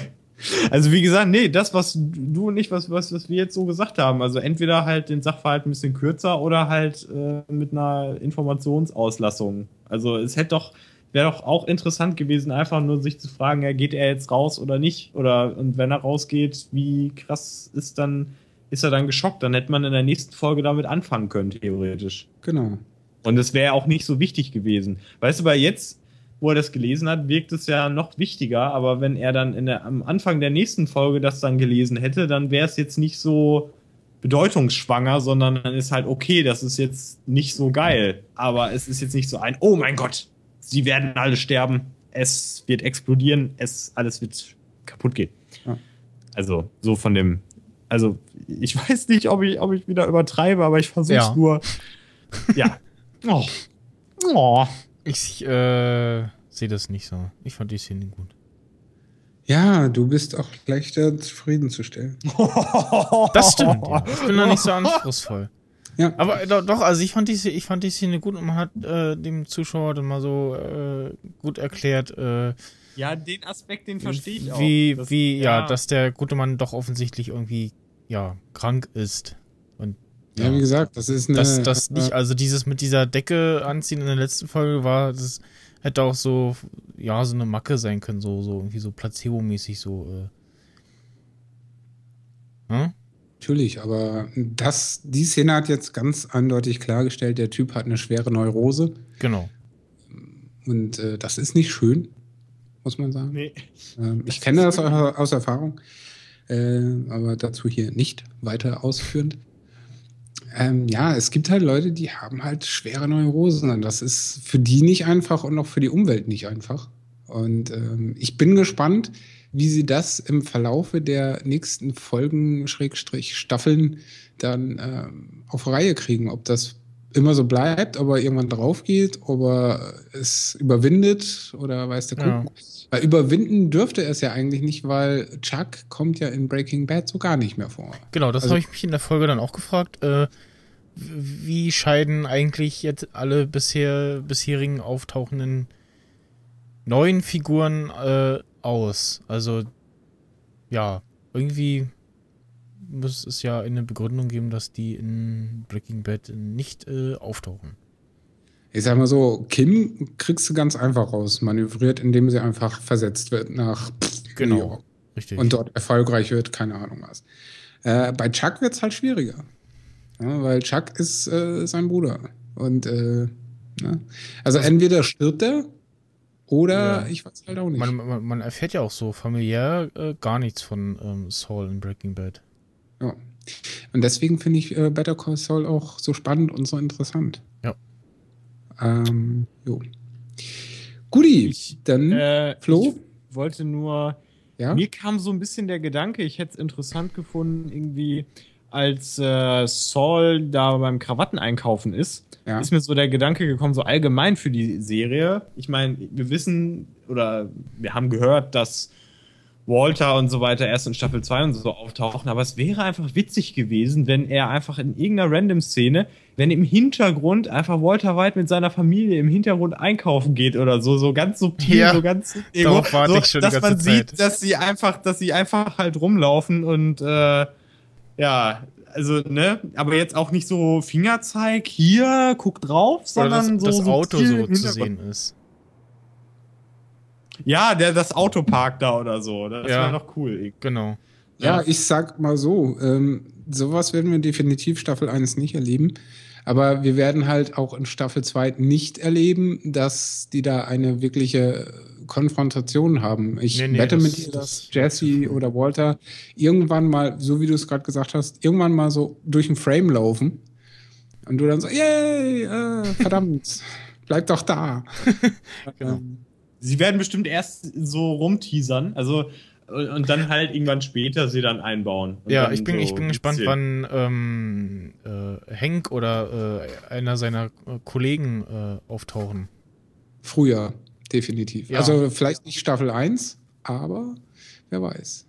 Speaker 2: Also wie gesagt, nee, das, was du und ich, was, was, was wir jetzt so gesagt haben, also entweder halt den Sachverhalt ein bisschen kürzer oder halt äh, mit einer Informationsauslassung. Also es hätte doch, wäre doch auch interessant gewesen, einfach nur sich zu fragen, ja, geht er jetzt raus oder nicht? Oder und wenn er rausgeht, wie krass ist dann, ist er dann geschockt? Dann hätte man in der nächsten Folge damit anfangen können, theoretisch.
Speaker 1: Genau.
Speaker 2: Und es wäre auch nicht so wichtig gewesen. Weißt du, weil jetzt, wo er das gelesen hat, wirkt es ja noch wichtiger, aber wenn er dann in der, am Anfang der nächsten Folge das dann gelesen hätte, dann wäre es jetzt nicht so bedeutungsschwanger, sondern dann ist halt okay, das ist jetzt nicht so geil, aber es ist jetzt nicht so ein, oh mein Gott, sie werden alle sterben, es wird explodieren, es alles wird kaputt gehen. Ja. Also so von dem, also ich weiß nicht, ob ich, ob ich wieder übertreibe, aber ich versuche es ja. nur. Ja. Oh.
Speaker 3: Oh. Ich äh, sehe das nicht so. Ich fand die Szene gut.
Speaker 1: Ja, du bist auch leichter zufriedenzustellen.
Speaker 3: Das stimmt. Ja. Ich bin da nicht so anspruchsvoll. Ja. Aber äh, doch, also ich fand die, ich fand die Szene gut und man hat äh, dem Zuschauer dann mal so äh, gut erklärt. Äh,
Speaker 2: ja, den Aspekt, den verstehe ich
Speaker 3: auch. Wie, das, wie, ja. ja, dass der gute Mann doch offensichtlich irgendwie, ja, krank ist. Und
Speaker 1: ja, ja wie gesagt, das ist
Speaker 3: eine. Das, das nicht, also dieses mit dieser Decke anziehen in der letzten Folge war, das hätte auch so, ja, so eine Macke sein können, so, so irgendwie so Placebo-mäßig so.
Speaker 1: Äh. Hm? Natürlich, aber das, die Szene hat jetzt ganz eindeutig klargestellt, der Typ hat eine schwere Neurose.
Speaker 3: Genau.
Speaker 1: Und äh, das ist nicht schön, muss man sagen. Nee. Ähm, ich kenne das aus, aus Erfahrung, äh, aber dazu hier nicht weiter ausführend. Ähm, ja, es gibt halt Leute, die haben halt schwere Neurosen und das ist für die nicht einfach und auch für die Umwelt nicht einfach. Und ähm, ich bin gespannt, wie sie das im Verlaufe der nächsten Folgen, Schrägstrich, Staffeln dann äh, auf Reihe kriegen. Ob das immer so bleibt, ob er irgendwann drauf geht, ob er es überwindet oder weiß der Kuckuck. Ja. Überwinden dürfte er es ja eigentlich nicht, weil Chuck kommt ja in Breaking Bad so gar nicht mehr vor.
Speaker 3: Genau, das also, habe ich mich in der Folge dann auch gefragt. Äh, wie scheiden eigentlich jetzt alle bisher bisherigen auftauchenden neuen Figuren äh, aus? Also ja, irgendwie muss es ja eine Begründung geben, dass die in Breaking Bad nicht äh, auftauchen.
Speaker 1: Ich sag mal so, Kim kriegst du ganz einfach raus, manövriert, indem sie einfach versetzt wird nach
Speaker 3: genau, New York. Richtig.
Speaker 1: Und dort erfolgreich wird, keine Ahnung was. Äh, bei Chuck wird es halt schwieriger. Ja, weil Chuck ist äh, sein Bruder. Und äh, ne? also, also entweder stirbt er oder ja. ich weiß halt auch nicht.
Speaker 3: Man, man, man erfährt ja auch so familiär äh, gar nichts von ähm, Saul in Breaking Bad.
Speaker 1: Ja. Und deswegen finde ich äh, Better Call Saul auch so spannend und so interessant.
Speaker 3: Ja.
Speaker 1: Ähm, jo. Guti, ich, dann
Speaker 2: äh, Flo? Ich wollte nur, ja? mir kam so ein bisschen der Gedanke, ich hätte es interessant gefunden, irgendwie, als äh, Saul da beim Krawatteneinkaufen ist, ja. ist mir so der Gedanke gekommen, so allgemein für die Serie. Ich meine, wir wissen oder wir haben gehört, dass Walter und so weiter erst in Staffel 2 und so auftauchen, aber es wäre einfach witzig gewesen, wenn er einfach in irgendeiner Random-Szene, wenn im Hintergrund einfach Walter White mit seiner Familie im Hintergrund einkaufen geht oder so, so ganz subtil, ja, so ganz
Speaker 3: ego, so,
Speaker 2: dass man Zeit. sieht, dass sie einfach, dass sie einfach halt rumlaufen und äh, ja, also, ne, aber jetzt auch nicht so Fingerzeig, hier, guck drauf, sondern
Speaker 3: Oder das,
Speaker 2: so.
Speaker 3: Das Auto so zu sehen ist.
Speaker 2: Ja, der das Auto parkt da oder so. Das ja, wäre doch cool.
Speaker 3: Genau.
Speaker 1: Ja, ja, ich sag mal so, ähm, sowas werden wir definitiv Staffel 1 nicht erleben. Aber wir werden halt auch in Staffel 2 nicht erleben, dass die da eine wirkliche Konfrontation haben. Ich nee, nee, wette das, mit dir, dass Jesse oder Walter irgendwann mal, so wie du es gerade gesagt hast, irgendwann mal so durch den Frame laufen und du dann so, yay, äh, verdammt, bleib doch da.
Speaker 2: genau. Sie werden bestimmt erst so rumteasern, also und dann halt irgendwann später sie dann einbauen.
Speaker 3: Ja, ich bin, so ich bin gespannt, wann ähm, äh, Hank oder äh, einer seiner äh, Kollegen äh, auftauchen.
Speaker 1: Früher, definitiv. Ja. Also vielleicht nicht Staffel 1, aber wer weiß.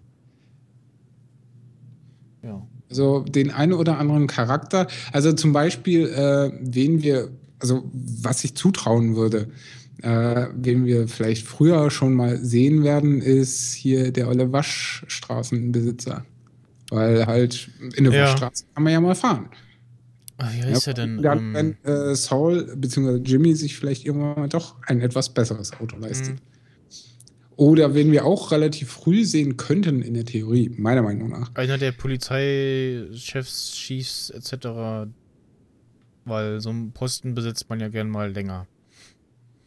Speaker 3: Ja.
Speaker 1: Also den einen oder anderen Charakter, also zum Beispiel, äh, wen wir, also was ich zutrauen würde, äh, wen wir vielleicht früher schon mal sehen werden, ist hier der olle Waschstraßenbesitzer. Weil halt in der ja. Waschstraße kann man ja mal fahren.
Speaker 3: Ach, wie heißt ja, er denn?
Speaker 1: Dann, um... wenn äh, Saul bzw. Jimmy sich vielleicht irgendwann mal doch ein etwas besseres Auto leistet. Mhm. Oder wen wir auch relativ früh sehen könnten in der Theorie, meiner Meinung nach.
Speaker 3: Einer der Polizeichefs, Chiefs etc. Weil so einen Posten besitzt man ja gern mal länger.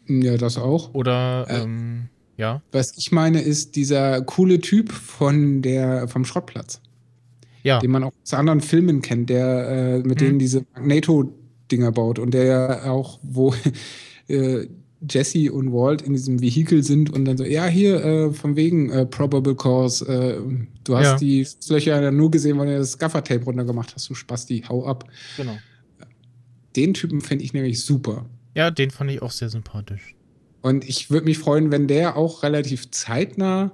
Speaker 1: Ja, das auch.
Speaker 3: Oder, äh, ähm, ja.
Speaker 1: Was ich meine, ist dieser coole Typ von der, vom Schrottplatz.
Speaker 3: Ja.
Speaker 1: Den man auch aus anderen Filmen kennt, der äh, mit hm. denen diese Magneto-Dinger baut und der ja auch, wo äh, Jesse und Walt in diesem Vehikel sind und dann so, ja, hier, äh, von wegen äh, Probable Cause, äh, du hast ja. die Löcher ja nur gesehen, weil du das Gaffertape runtergemacht hast, du Spasti, hau ab.
Speaker 3: Genau.
Speaker 1: Den Typen fände ich nämlich super.
Speaker 3: Ja, den fand ich auch sehr sympathisch.
Speaker 1: Und ich würde mich freuen, wenn der auch relativ zeitnah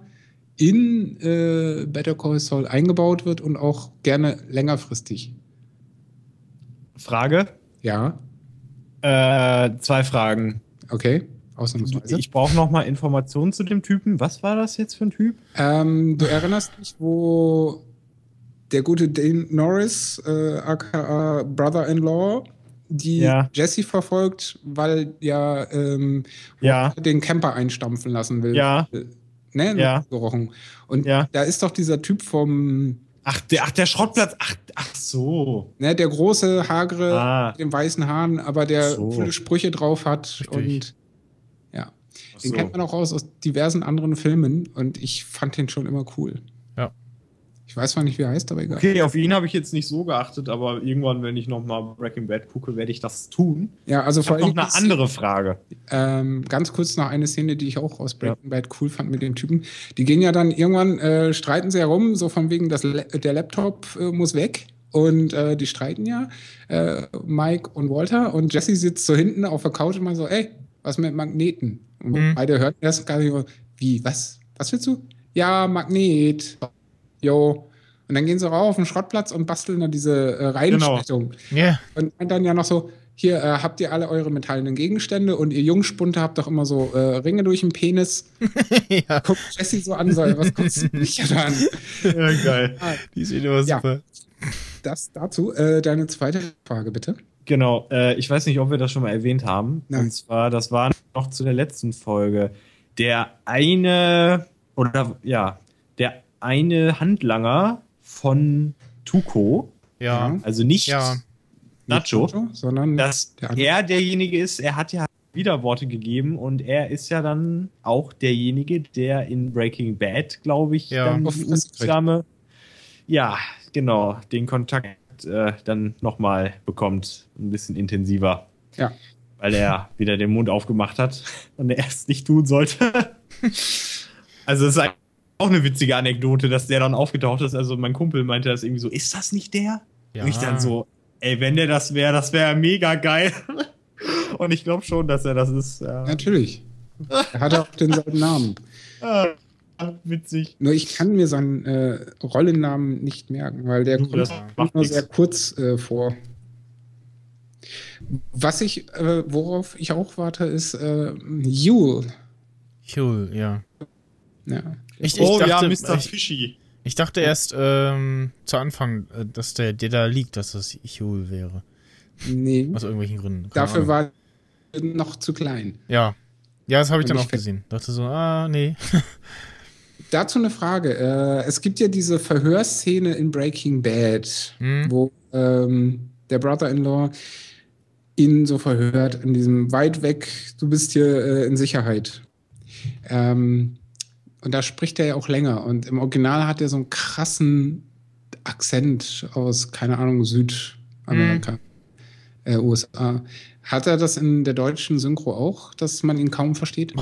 Speaker 1: in äh, Better Call Saul eingebaut wird und auch gerne längerfristig.
Speaker 2: Frage?
Speaker 1: Ja.
Speaker 2: Äh, zwei Fragen.
Speaker 1: Okay, ausnahmsweise.
Speaker 2: Ich brauche noch mal Informationen zu dem Typen. Was war das jetzt für ein Typ?
Speaker 1: Ähm, du erinnerst dich, wo der gute Dane Norris, äh, aka Brother-in-Law, die ja. Jesse verfolgt, weil ja, ähm,
Speaker 2: ja.
Speaker 1: den Camper einstampfen lassen will.
Speaker 2: Ja.
Speaker 1: Ne?
Speaker 2: Ja.
Speaker 1: Gerochen. Und ja. da ist doch dieser Typ vom.
Speaker 2: Ach, der, ach, der Schrottplatz. Ach, ach so.
Speaker 1: Ne, der große, hagere, ah. mit den weißen Haaren, aber der so. viele Sprüche drauf hat. Richtig. Und ja. Den kennt man auch aus, aus diversen anderen Filmen und ich fand den schon immer cool. Ich weiß zwar nicht, wie er heißt, aber egal.
Speaker 2: Okay, auf ihn habe ich jetzt nicht so geachtet, aber irgendwann, wenn ich nochmal Breaking Bad gucke, werde ich das tun.
Speaker 1: Ja, also
Speaker 2: ich vor allem. noch eine andere Frage.
Speaker 1: Ähm, ganz kurz noch eine Szene, die ich auch aus Breaking ja. Bad cool fand mit dem Typen. Die gehen ja dann irgendwann, äh, streiten sie herum, so von wegen, dass der Laptop äh, muss weg. Und äh, die streiten ja, äh, Mike und Walter. Und Jesse sitzt so hinten auf der Couch und mal so, ey, was mit Magneten? Und mhm. beide hören erst gar nicht, wie, was? Was willst du? Ja, Magnet jo. Und dann gehen sie rauf auf den Schrottplatz und basteln dann diese äh, Reihenstellung.
Speaker 3: Ja. Yeah.
Speaker 1: Und dann ja noch so, hier äh, habt ihr alle eure metallenen Gegenstände und ihr Jungspunte habt doch immer so äh, Ringe durch den Penis. ja. Guckt Jesse so an, so, was guckst du mich da an?
Speaker 2: Ja, geil.
Speaker 3: Die sehen immer ja. super.
Speaker 1: Das dazu. Äh, deine zweite Frage, bitte.
Speaker 2: Genau, äh, ich weiß nicht, ob wir das schon mal erwähnt haben. Nein. Und zwar, das war noch zu der letzten Folge. Der eine, oder ja, der eine Handlanger von Tuko.
Speaker 3: Ja.
Speaker 2: Also nicht
Speaker 3: ja.
Speaker 2: Nacho,
Speaker 1: sondern
Speaker 2: dass er derjenige ist, er hat ja Widerworte gegeben und er ist ja dann auch derjenige, der in Breaking Bad, glaube ich,
Speaker 3: ja.
Speaker 2: dann die ja, genau, den Kontakt äh, dann nochmal bekommt, ein bisschen intensiver.
Speaker 1: Ja.
Speaker 2: Weil er wieder den Mund aufgemacht hat und er es nicht tun sollte. also es ist auch eine witzige Anekdote, dass der dann aufgetaucht ist. Also mein Kumpel meinte das irgendwie so, ist das nicht der?
Speaker 3: Ja.
Speaker 2: Und ich dann so, ey, wenn der das wäre, das wäre mega geil. Und ich glaube schon, dass er das ist. Ja.
Speaker 1: Natürlich. Er hat auch denselben Namen.
Speaker 2: Ah, witzig.
Speaker 1: Nur ich kann mir seinen äh, Rollennamen nicht merken, weil der kommt nur
Speaker 2: nix.
Speaker 1: sehr kurz äh, vor. Was ich, äh, worauf ich auch warte, ist äh, Yule.
Speaker 3: Cool, ja.
Speaker 1: Ja.
Speaker 3: Ich, ich
Speaker 2: oh ja,
Speaker 3: dachte,
Speaker 2: Mr.
Speaker 3: ich,
Speaker 2: Fishy.
Speaker 3: ich dachte erst ähm, zu Anfang, äh, dass der, der da liegt, dass das Chul wäre.
Speaker 1: Nee,
Speaker 3: Aus irgendwelchen Gründen. Keine
Speaker 1: dafür
Speaker 3: Ahnung.
Speaker 1: war er noch zu klein.
Speaker 3: Ja. Ja, das habe ich
Speaker 1: Und
Speaker 3: dann
Speaker 1: ich
Speaker 3: auch gesehen. Dachte so, ah, nee.
Speaker 1: Dazu eine Frage. Äh, es gibt ja diese Verhörszene in Breaking Bad,
Speaker 3: Hm?
Speaker 1: wo ähm, der Brother-in-Law ihn so verhört, in diesem weit weg, du bist hier äh, in Sicherheit. Ähm, und da spricht er ja auch länger. Und im Original hat er so einen krassen Akzent aus, keine Ahnung, Südamerika, äh, USA. Hat er das in der deutschen Synchro auch, dass man ihn kaum versteht?
Speaker 3: Oh,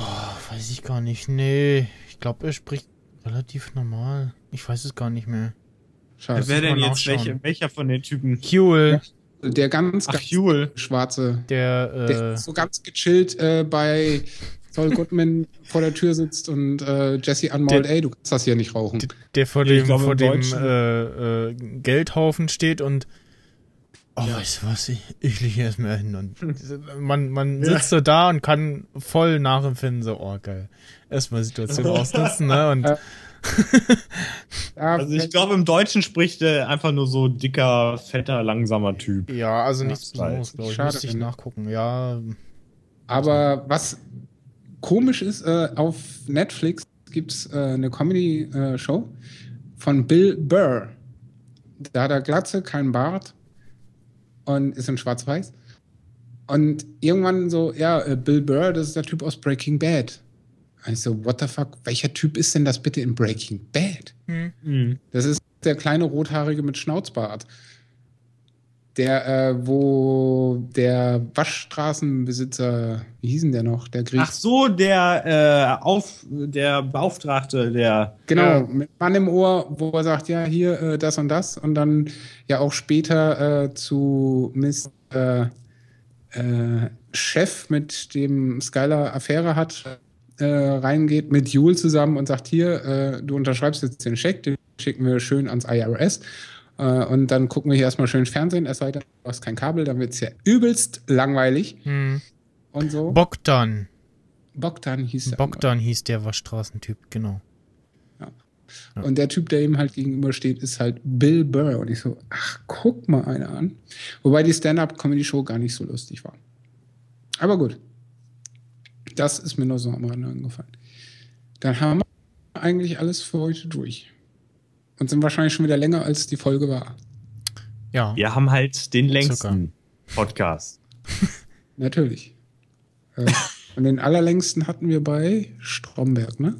Speaker 3: weiß ich gar nicht. Nee. Ich glaube, er spricht relativ normal. Ich weiß es gar nicht mehr.
Speaker 1: Schade.
Speaker 2: Wer denn jetzt welche, welcher von den Typen?
Speaker 3: Huel,
Speaker 1: Der ganz,
Speaker 2: Ach,
Speaker 1: ganz
Speaker 2: Huel.
Speaker 1: schwarze,
Speaker 3: der,
Speaker 1: der
Speaker 3: äh,
Speaker 1: so ganz gechillt äh, bei Saul Goodman vor der Tür sitzt und äh, Jesse anmault,
Speaker 3: Der-
Speaker 1: ey, du kannst das hier nicht rauchen.
Speaker 3: der, der vor dem,
Speaker 2: glaube,
Speaker 3: vor dem äh, äh, Geldhaufen steht und Oh, weißt du was? Ich, ich liege hier erstmal hin und man, man sitzt so da und kann voll nachempfinden, so, oh geil. Erstmal Situation ausnutzen, ne? Und
Speaker 1: Ja. Ja,
Speaker 2: Also ich glaube, im Deutschen spricht er einfach nur so dicker, fetter, langsamer Typ.
Speaker 3: ja, also nichts
Speaker 2: Ja,
Speaker 3: Besonderes, glaube ich.
Speaker 1: schade,
Speaker 3: Müsste ich
Speaker 1: ne?
Speaker 3: nachgucken. Ja,
Speaker 1: aber was komisch ist, äh, auf Netflix gibt es äh, eine Comedy-Show von Bill Burr. Da hat er Glatze, keinen Bart und ist in schwarz-weiß. Und irgendwann so, ja, äh, Bill Burr, das ist der Typ aus Breaking Bad. Und ich so, what the fuck, welcher Typ ist denn das bitte in Breaking Bad?
Speaker 2: Mhm.
Speaker 1: Das ist der kleine Rothaarige mit Schnauzbart. Der, äh, wo der Waschstraßenbesitzer, wie hieß denn der noch? Der Griech.
Speaker 2: Ach so, der äh, auf der Beauftragte, der
Speaker 1: Genau, mit Mann im Ohr, wo er sagt, ja, hier äh, das und das. Und dann ja auch später äh, zu Miss äh, äh, Chef, mit dem Skylar Affäre hat, äh, reingeht mit Jule zusammen und sagt, hier, äh, du unterschreibst jetzt den Scheck, den schicken wir schön ans IRS. Äh, und dann gucken wir hier erstmal schön Fernsehen, es sei denn, du hast kein Kabel, dann wird es ja übelst langweilig
Speaker 3: hm.
Speaker 1: und so.
Speaker 3: Bogdan.
Speaker 1: Bogdan hieß der.
Speaker 3: Bogdan hieß der Waschstraßentyp, genau.
Speaker 1: Und der Typ, der ihm halt gegenübersteht, ist halt Bill Burr. Und ich so, ach, guck mal einer an. Wobei die Stand-Up-Comedy-Show gar nicht so lustig war. Aber gut. Das ist mir nur so am Rande angefallen. Dann haben wir eigentlich alles für heute durch. Und sind wahrscheinlich schon wieder länger, als die Folge war.
Speaker 3: Ja.
Speaker 2: wir haben halt den längsten Podcast.
Speaker 1: Natürlich. äh, und den allerlängsten hatten wir bei Stromberg, ne?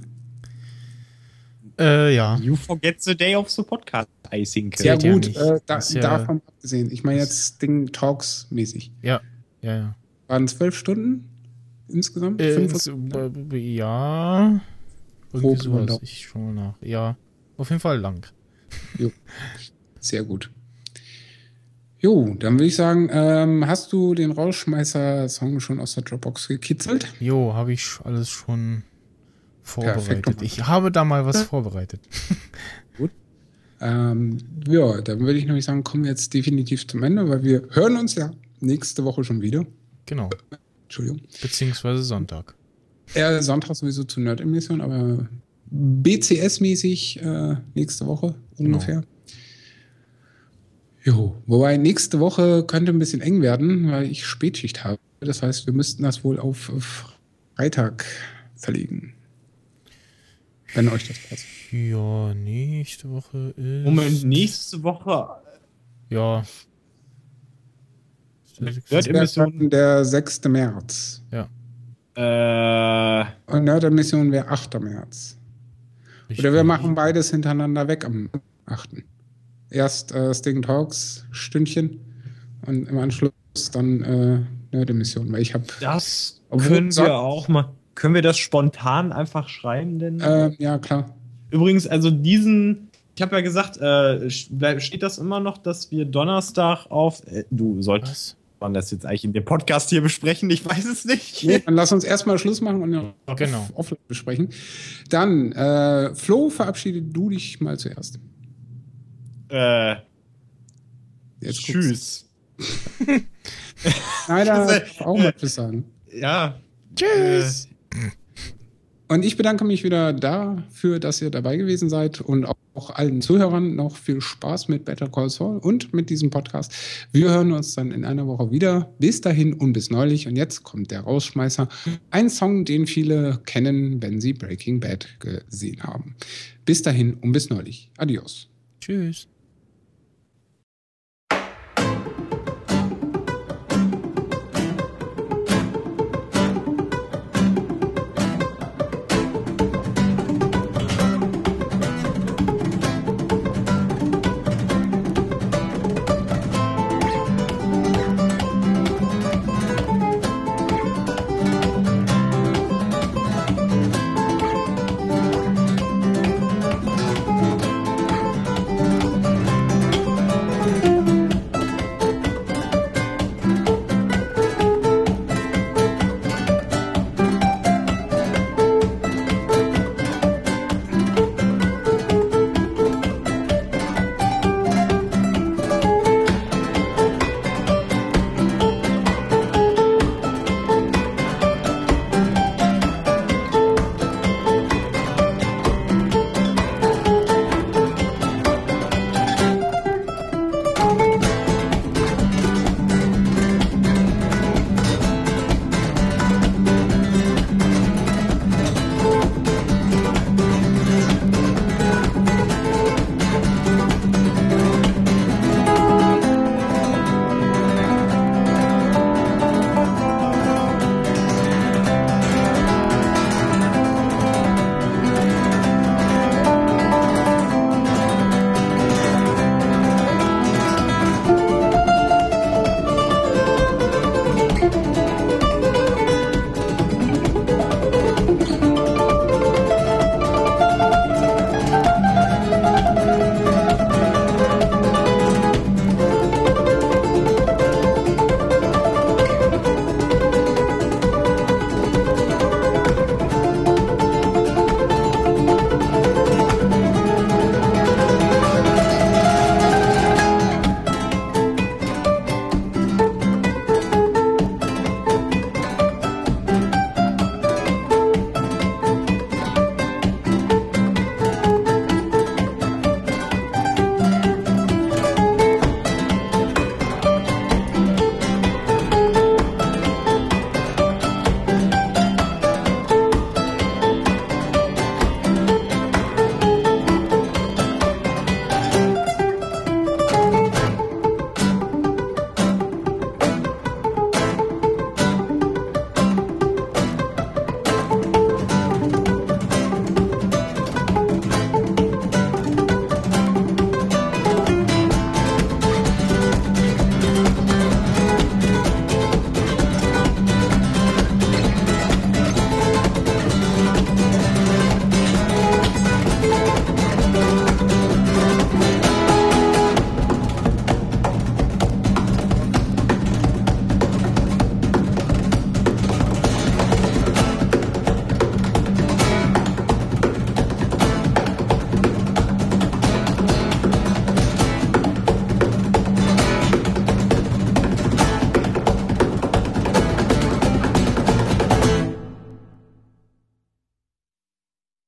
Speaker 3: Äh, ja.
Speaker 2: You forget the day of the podcast, I think.
Speaker 1: Ja,
Speaker 3: ja
Speaker 1: gut,
Speaker 3: nicht.
Speaker 1: äh, da,
Speaker 3: ja-
Speaker 1: davon abgesehen. Ich meine jetzt Ding Talks-mäßig.
Speaker 3: Ja. Ja, ja.
Speaker 1: Waren zwölf Stunden insgesamt?
Speaker 3: Äh, ins- äh, ja. Irgendwie sowas. Ich schau mal nach. Ja. Auf jeden Fall lang.
Speaker 1: Sehr gut. Jo, dann würde ich sagen, ähm, hast du den Rauschmeißer-Song schon aus der Dropbox gekitzelt?
Speaker 3: Jo, habe ich alles schon vorbereitet. Ich habe da mal was vorbereitet.
Speaker 1: Ähm, ja, dann würde ich nämlich sagen, kommen wir jetzt definitiv zum Ende, weil wir hören uns ja nächste Woche schon wieder.
Speaker 3: Genau.
Speaker 1: Entschuldigung.
Speaker 3: Beziehungsweise Sonntag.
Speaker 1: Ja, Sonntag sowieso zu Nerd-Emission, aber BCS-mäßig äh, nächste Woche ungefähr. Genau. Jo, wobei nächste Woche könnte ein bisschen eng werden, weil ich Spätschicht habe. Das heißt, wir müssten das wohl auf Freitag verlegen. Wenn euch das passt.
Speaker 3: Ja, nächste Woche ist.
Speaker 2: Moment, nächste Woche.
Speaker 3: Ja.
Speaker 1: Nerd-Emission der 6. März.
Speaker 3: Ja.
Speaker 2: Äh.
Speaker 1: Und Nerd-Emission wäre 8. März. Oder wir machen beides hintereinander weg am 8. Erst äh, Sting Talks Stündchen und im Anschluss dann äh, Nerd-Emission. Weil ich habe.
Speaker 2: Das können wir auch mal. Können wir das spontan einfach schreiben denn?
Speaker 1: Äh, ja, klar.
Speaker 2: Übrigens, also diesen, ich habe ja gesagt, äh, steht das immer noch, dass wir Donnerstag auf. Äh, du solltest man das jetzt eigentlich in dem Podcast hier besprechen? Ich weiß es nicht.
Speaker 1: Nee, dann lass uns erstmal Schluss machen und ja
Speaker 3: genau.
Speaker 1: offline besprechen. Dann, äh, Flo, verabschiede du dich mal zuerst.
Speaker 2: Äh. Jetzt tschüss.
Speaker 1: Nein, da auch mal Tschüss sagen.
Speaker 2: Ja.
Speaker 3: Tschüss.
Speaker 1: Äh, und ich bedanke mich wieder dafür, dass ihr dabei gewesen seid und auch allen Zuhörern noch viel Spaß mit Better Call Saul und mit diesem Podcast. Wir hören uns dann in einer Woche wieder. Bis dahin und bis neulich. Und jetzt kommt der Rausschmeißer. Ein Song, den viele kennen, wenn sie Breaking Bad gesehen haben. Bis dahin und bis neulich. Adios.
Speaker 3: Tschüss.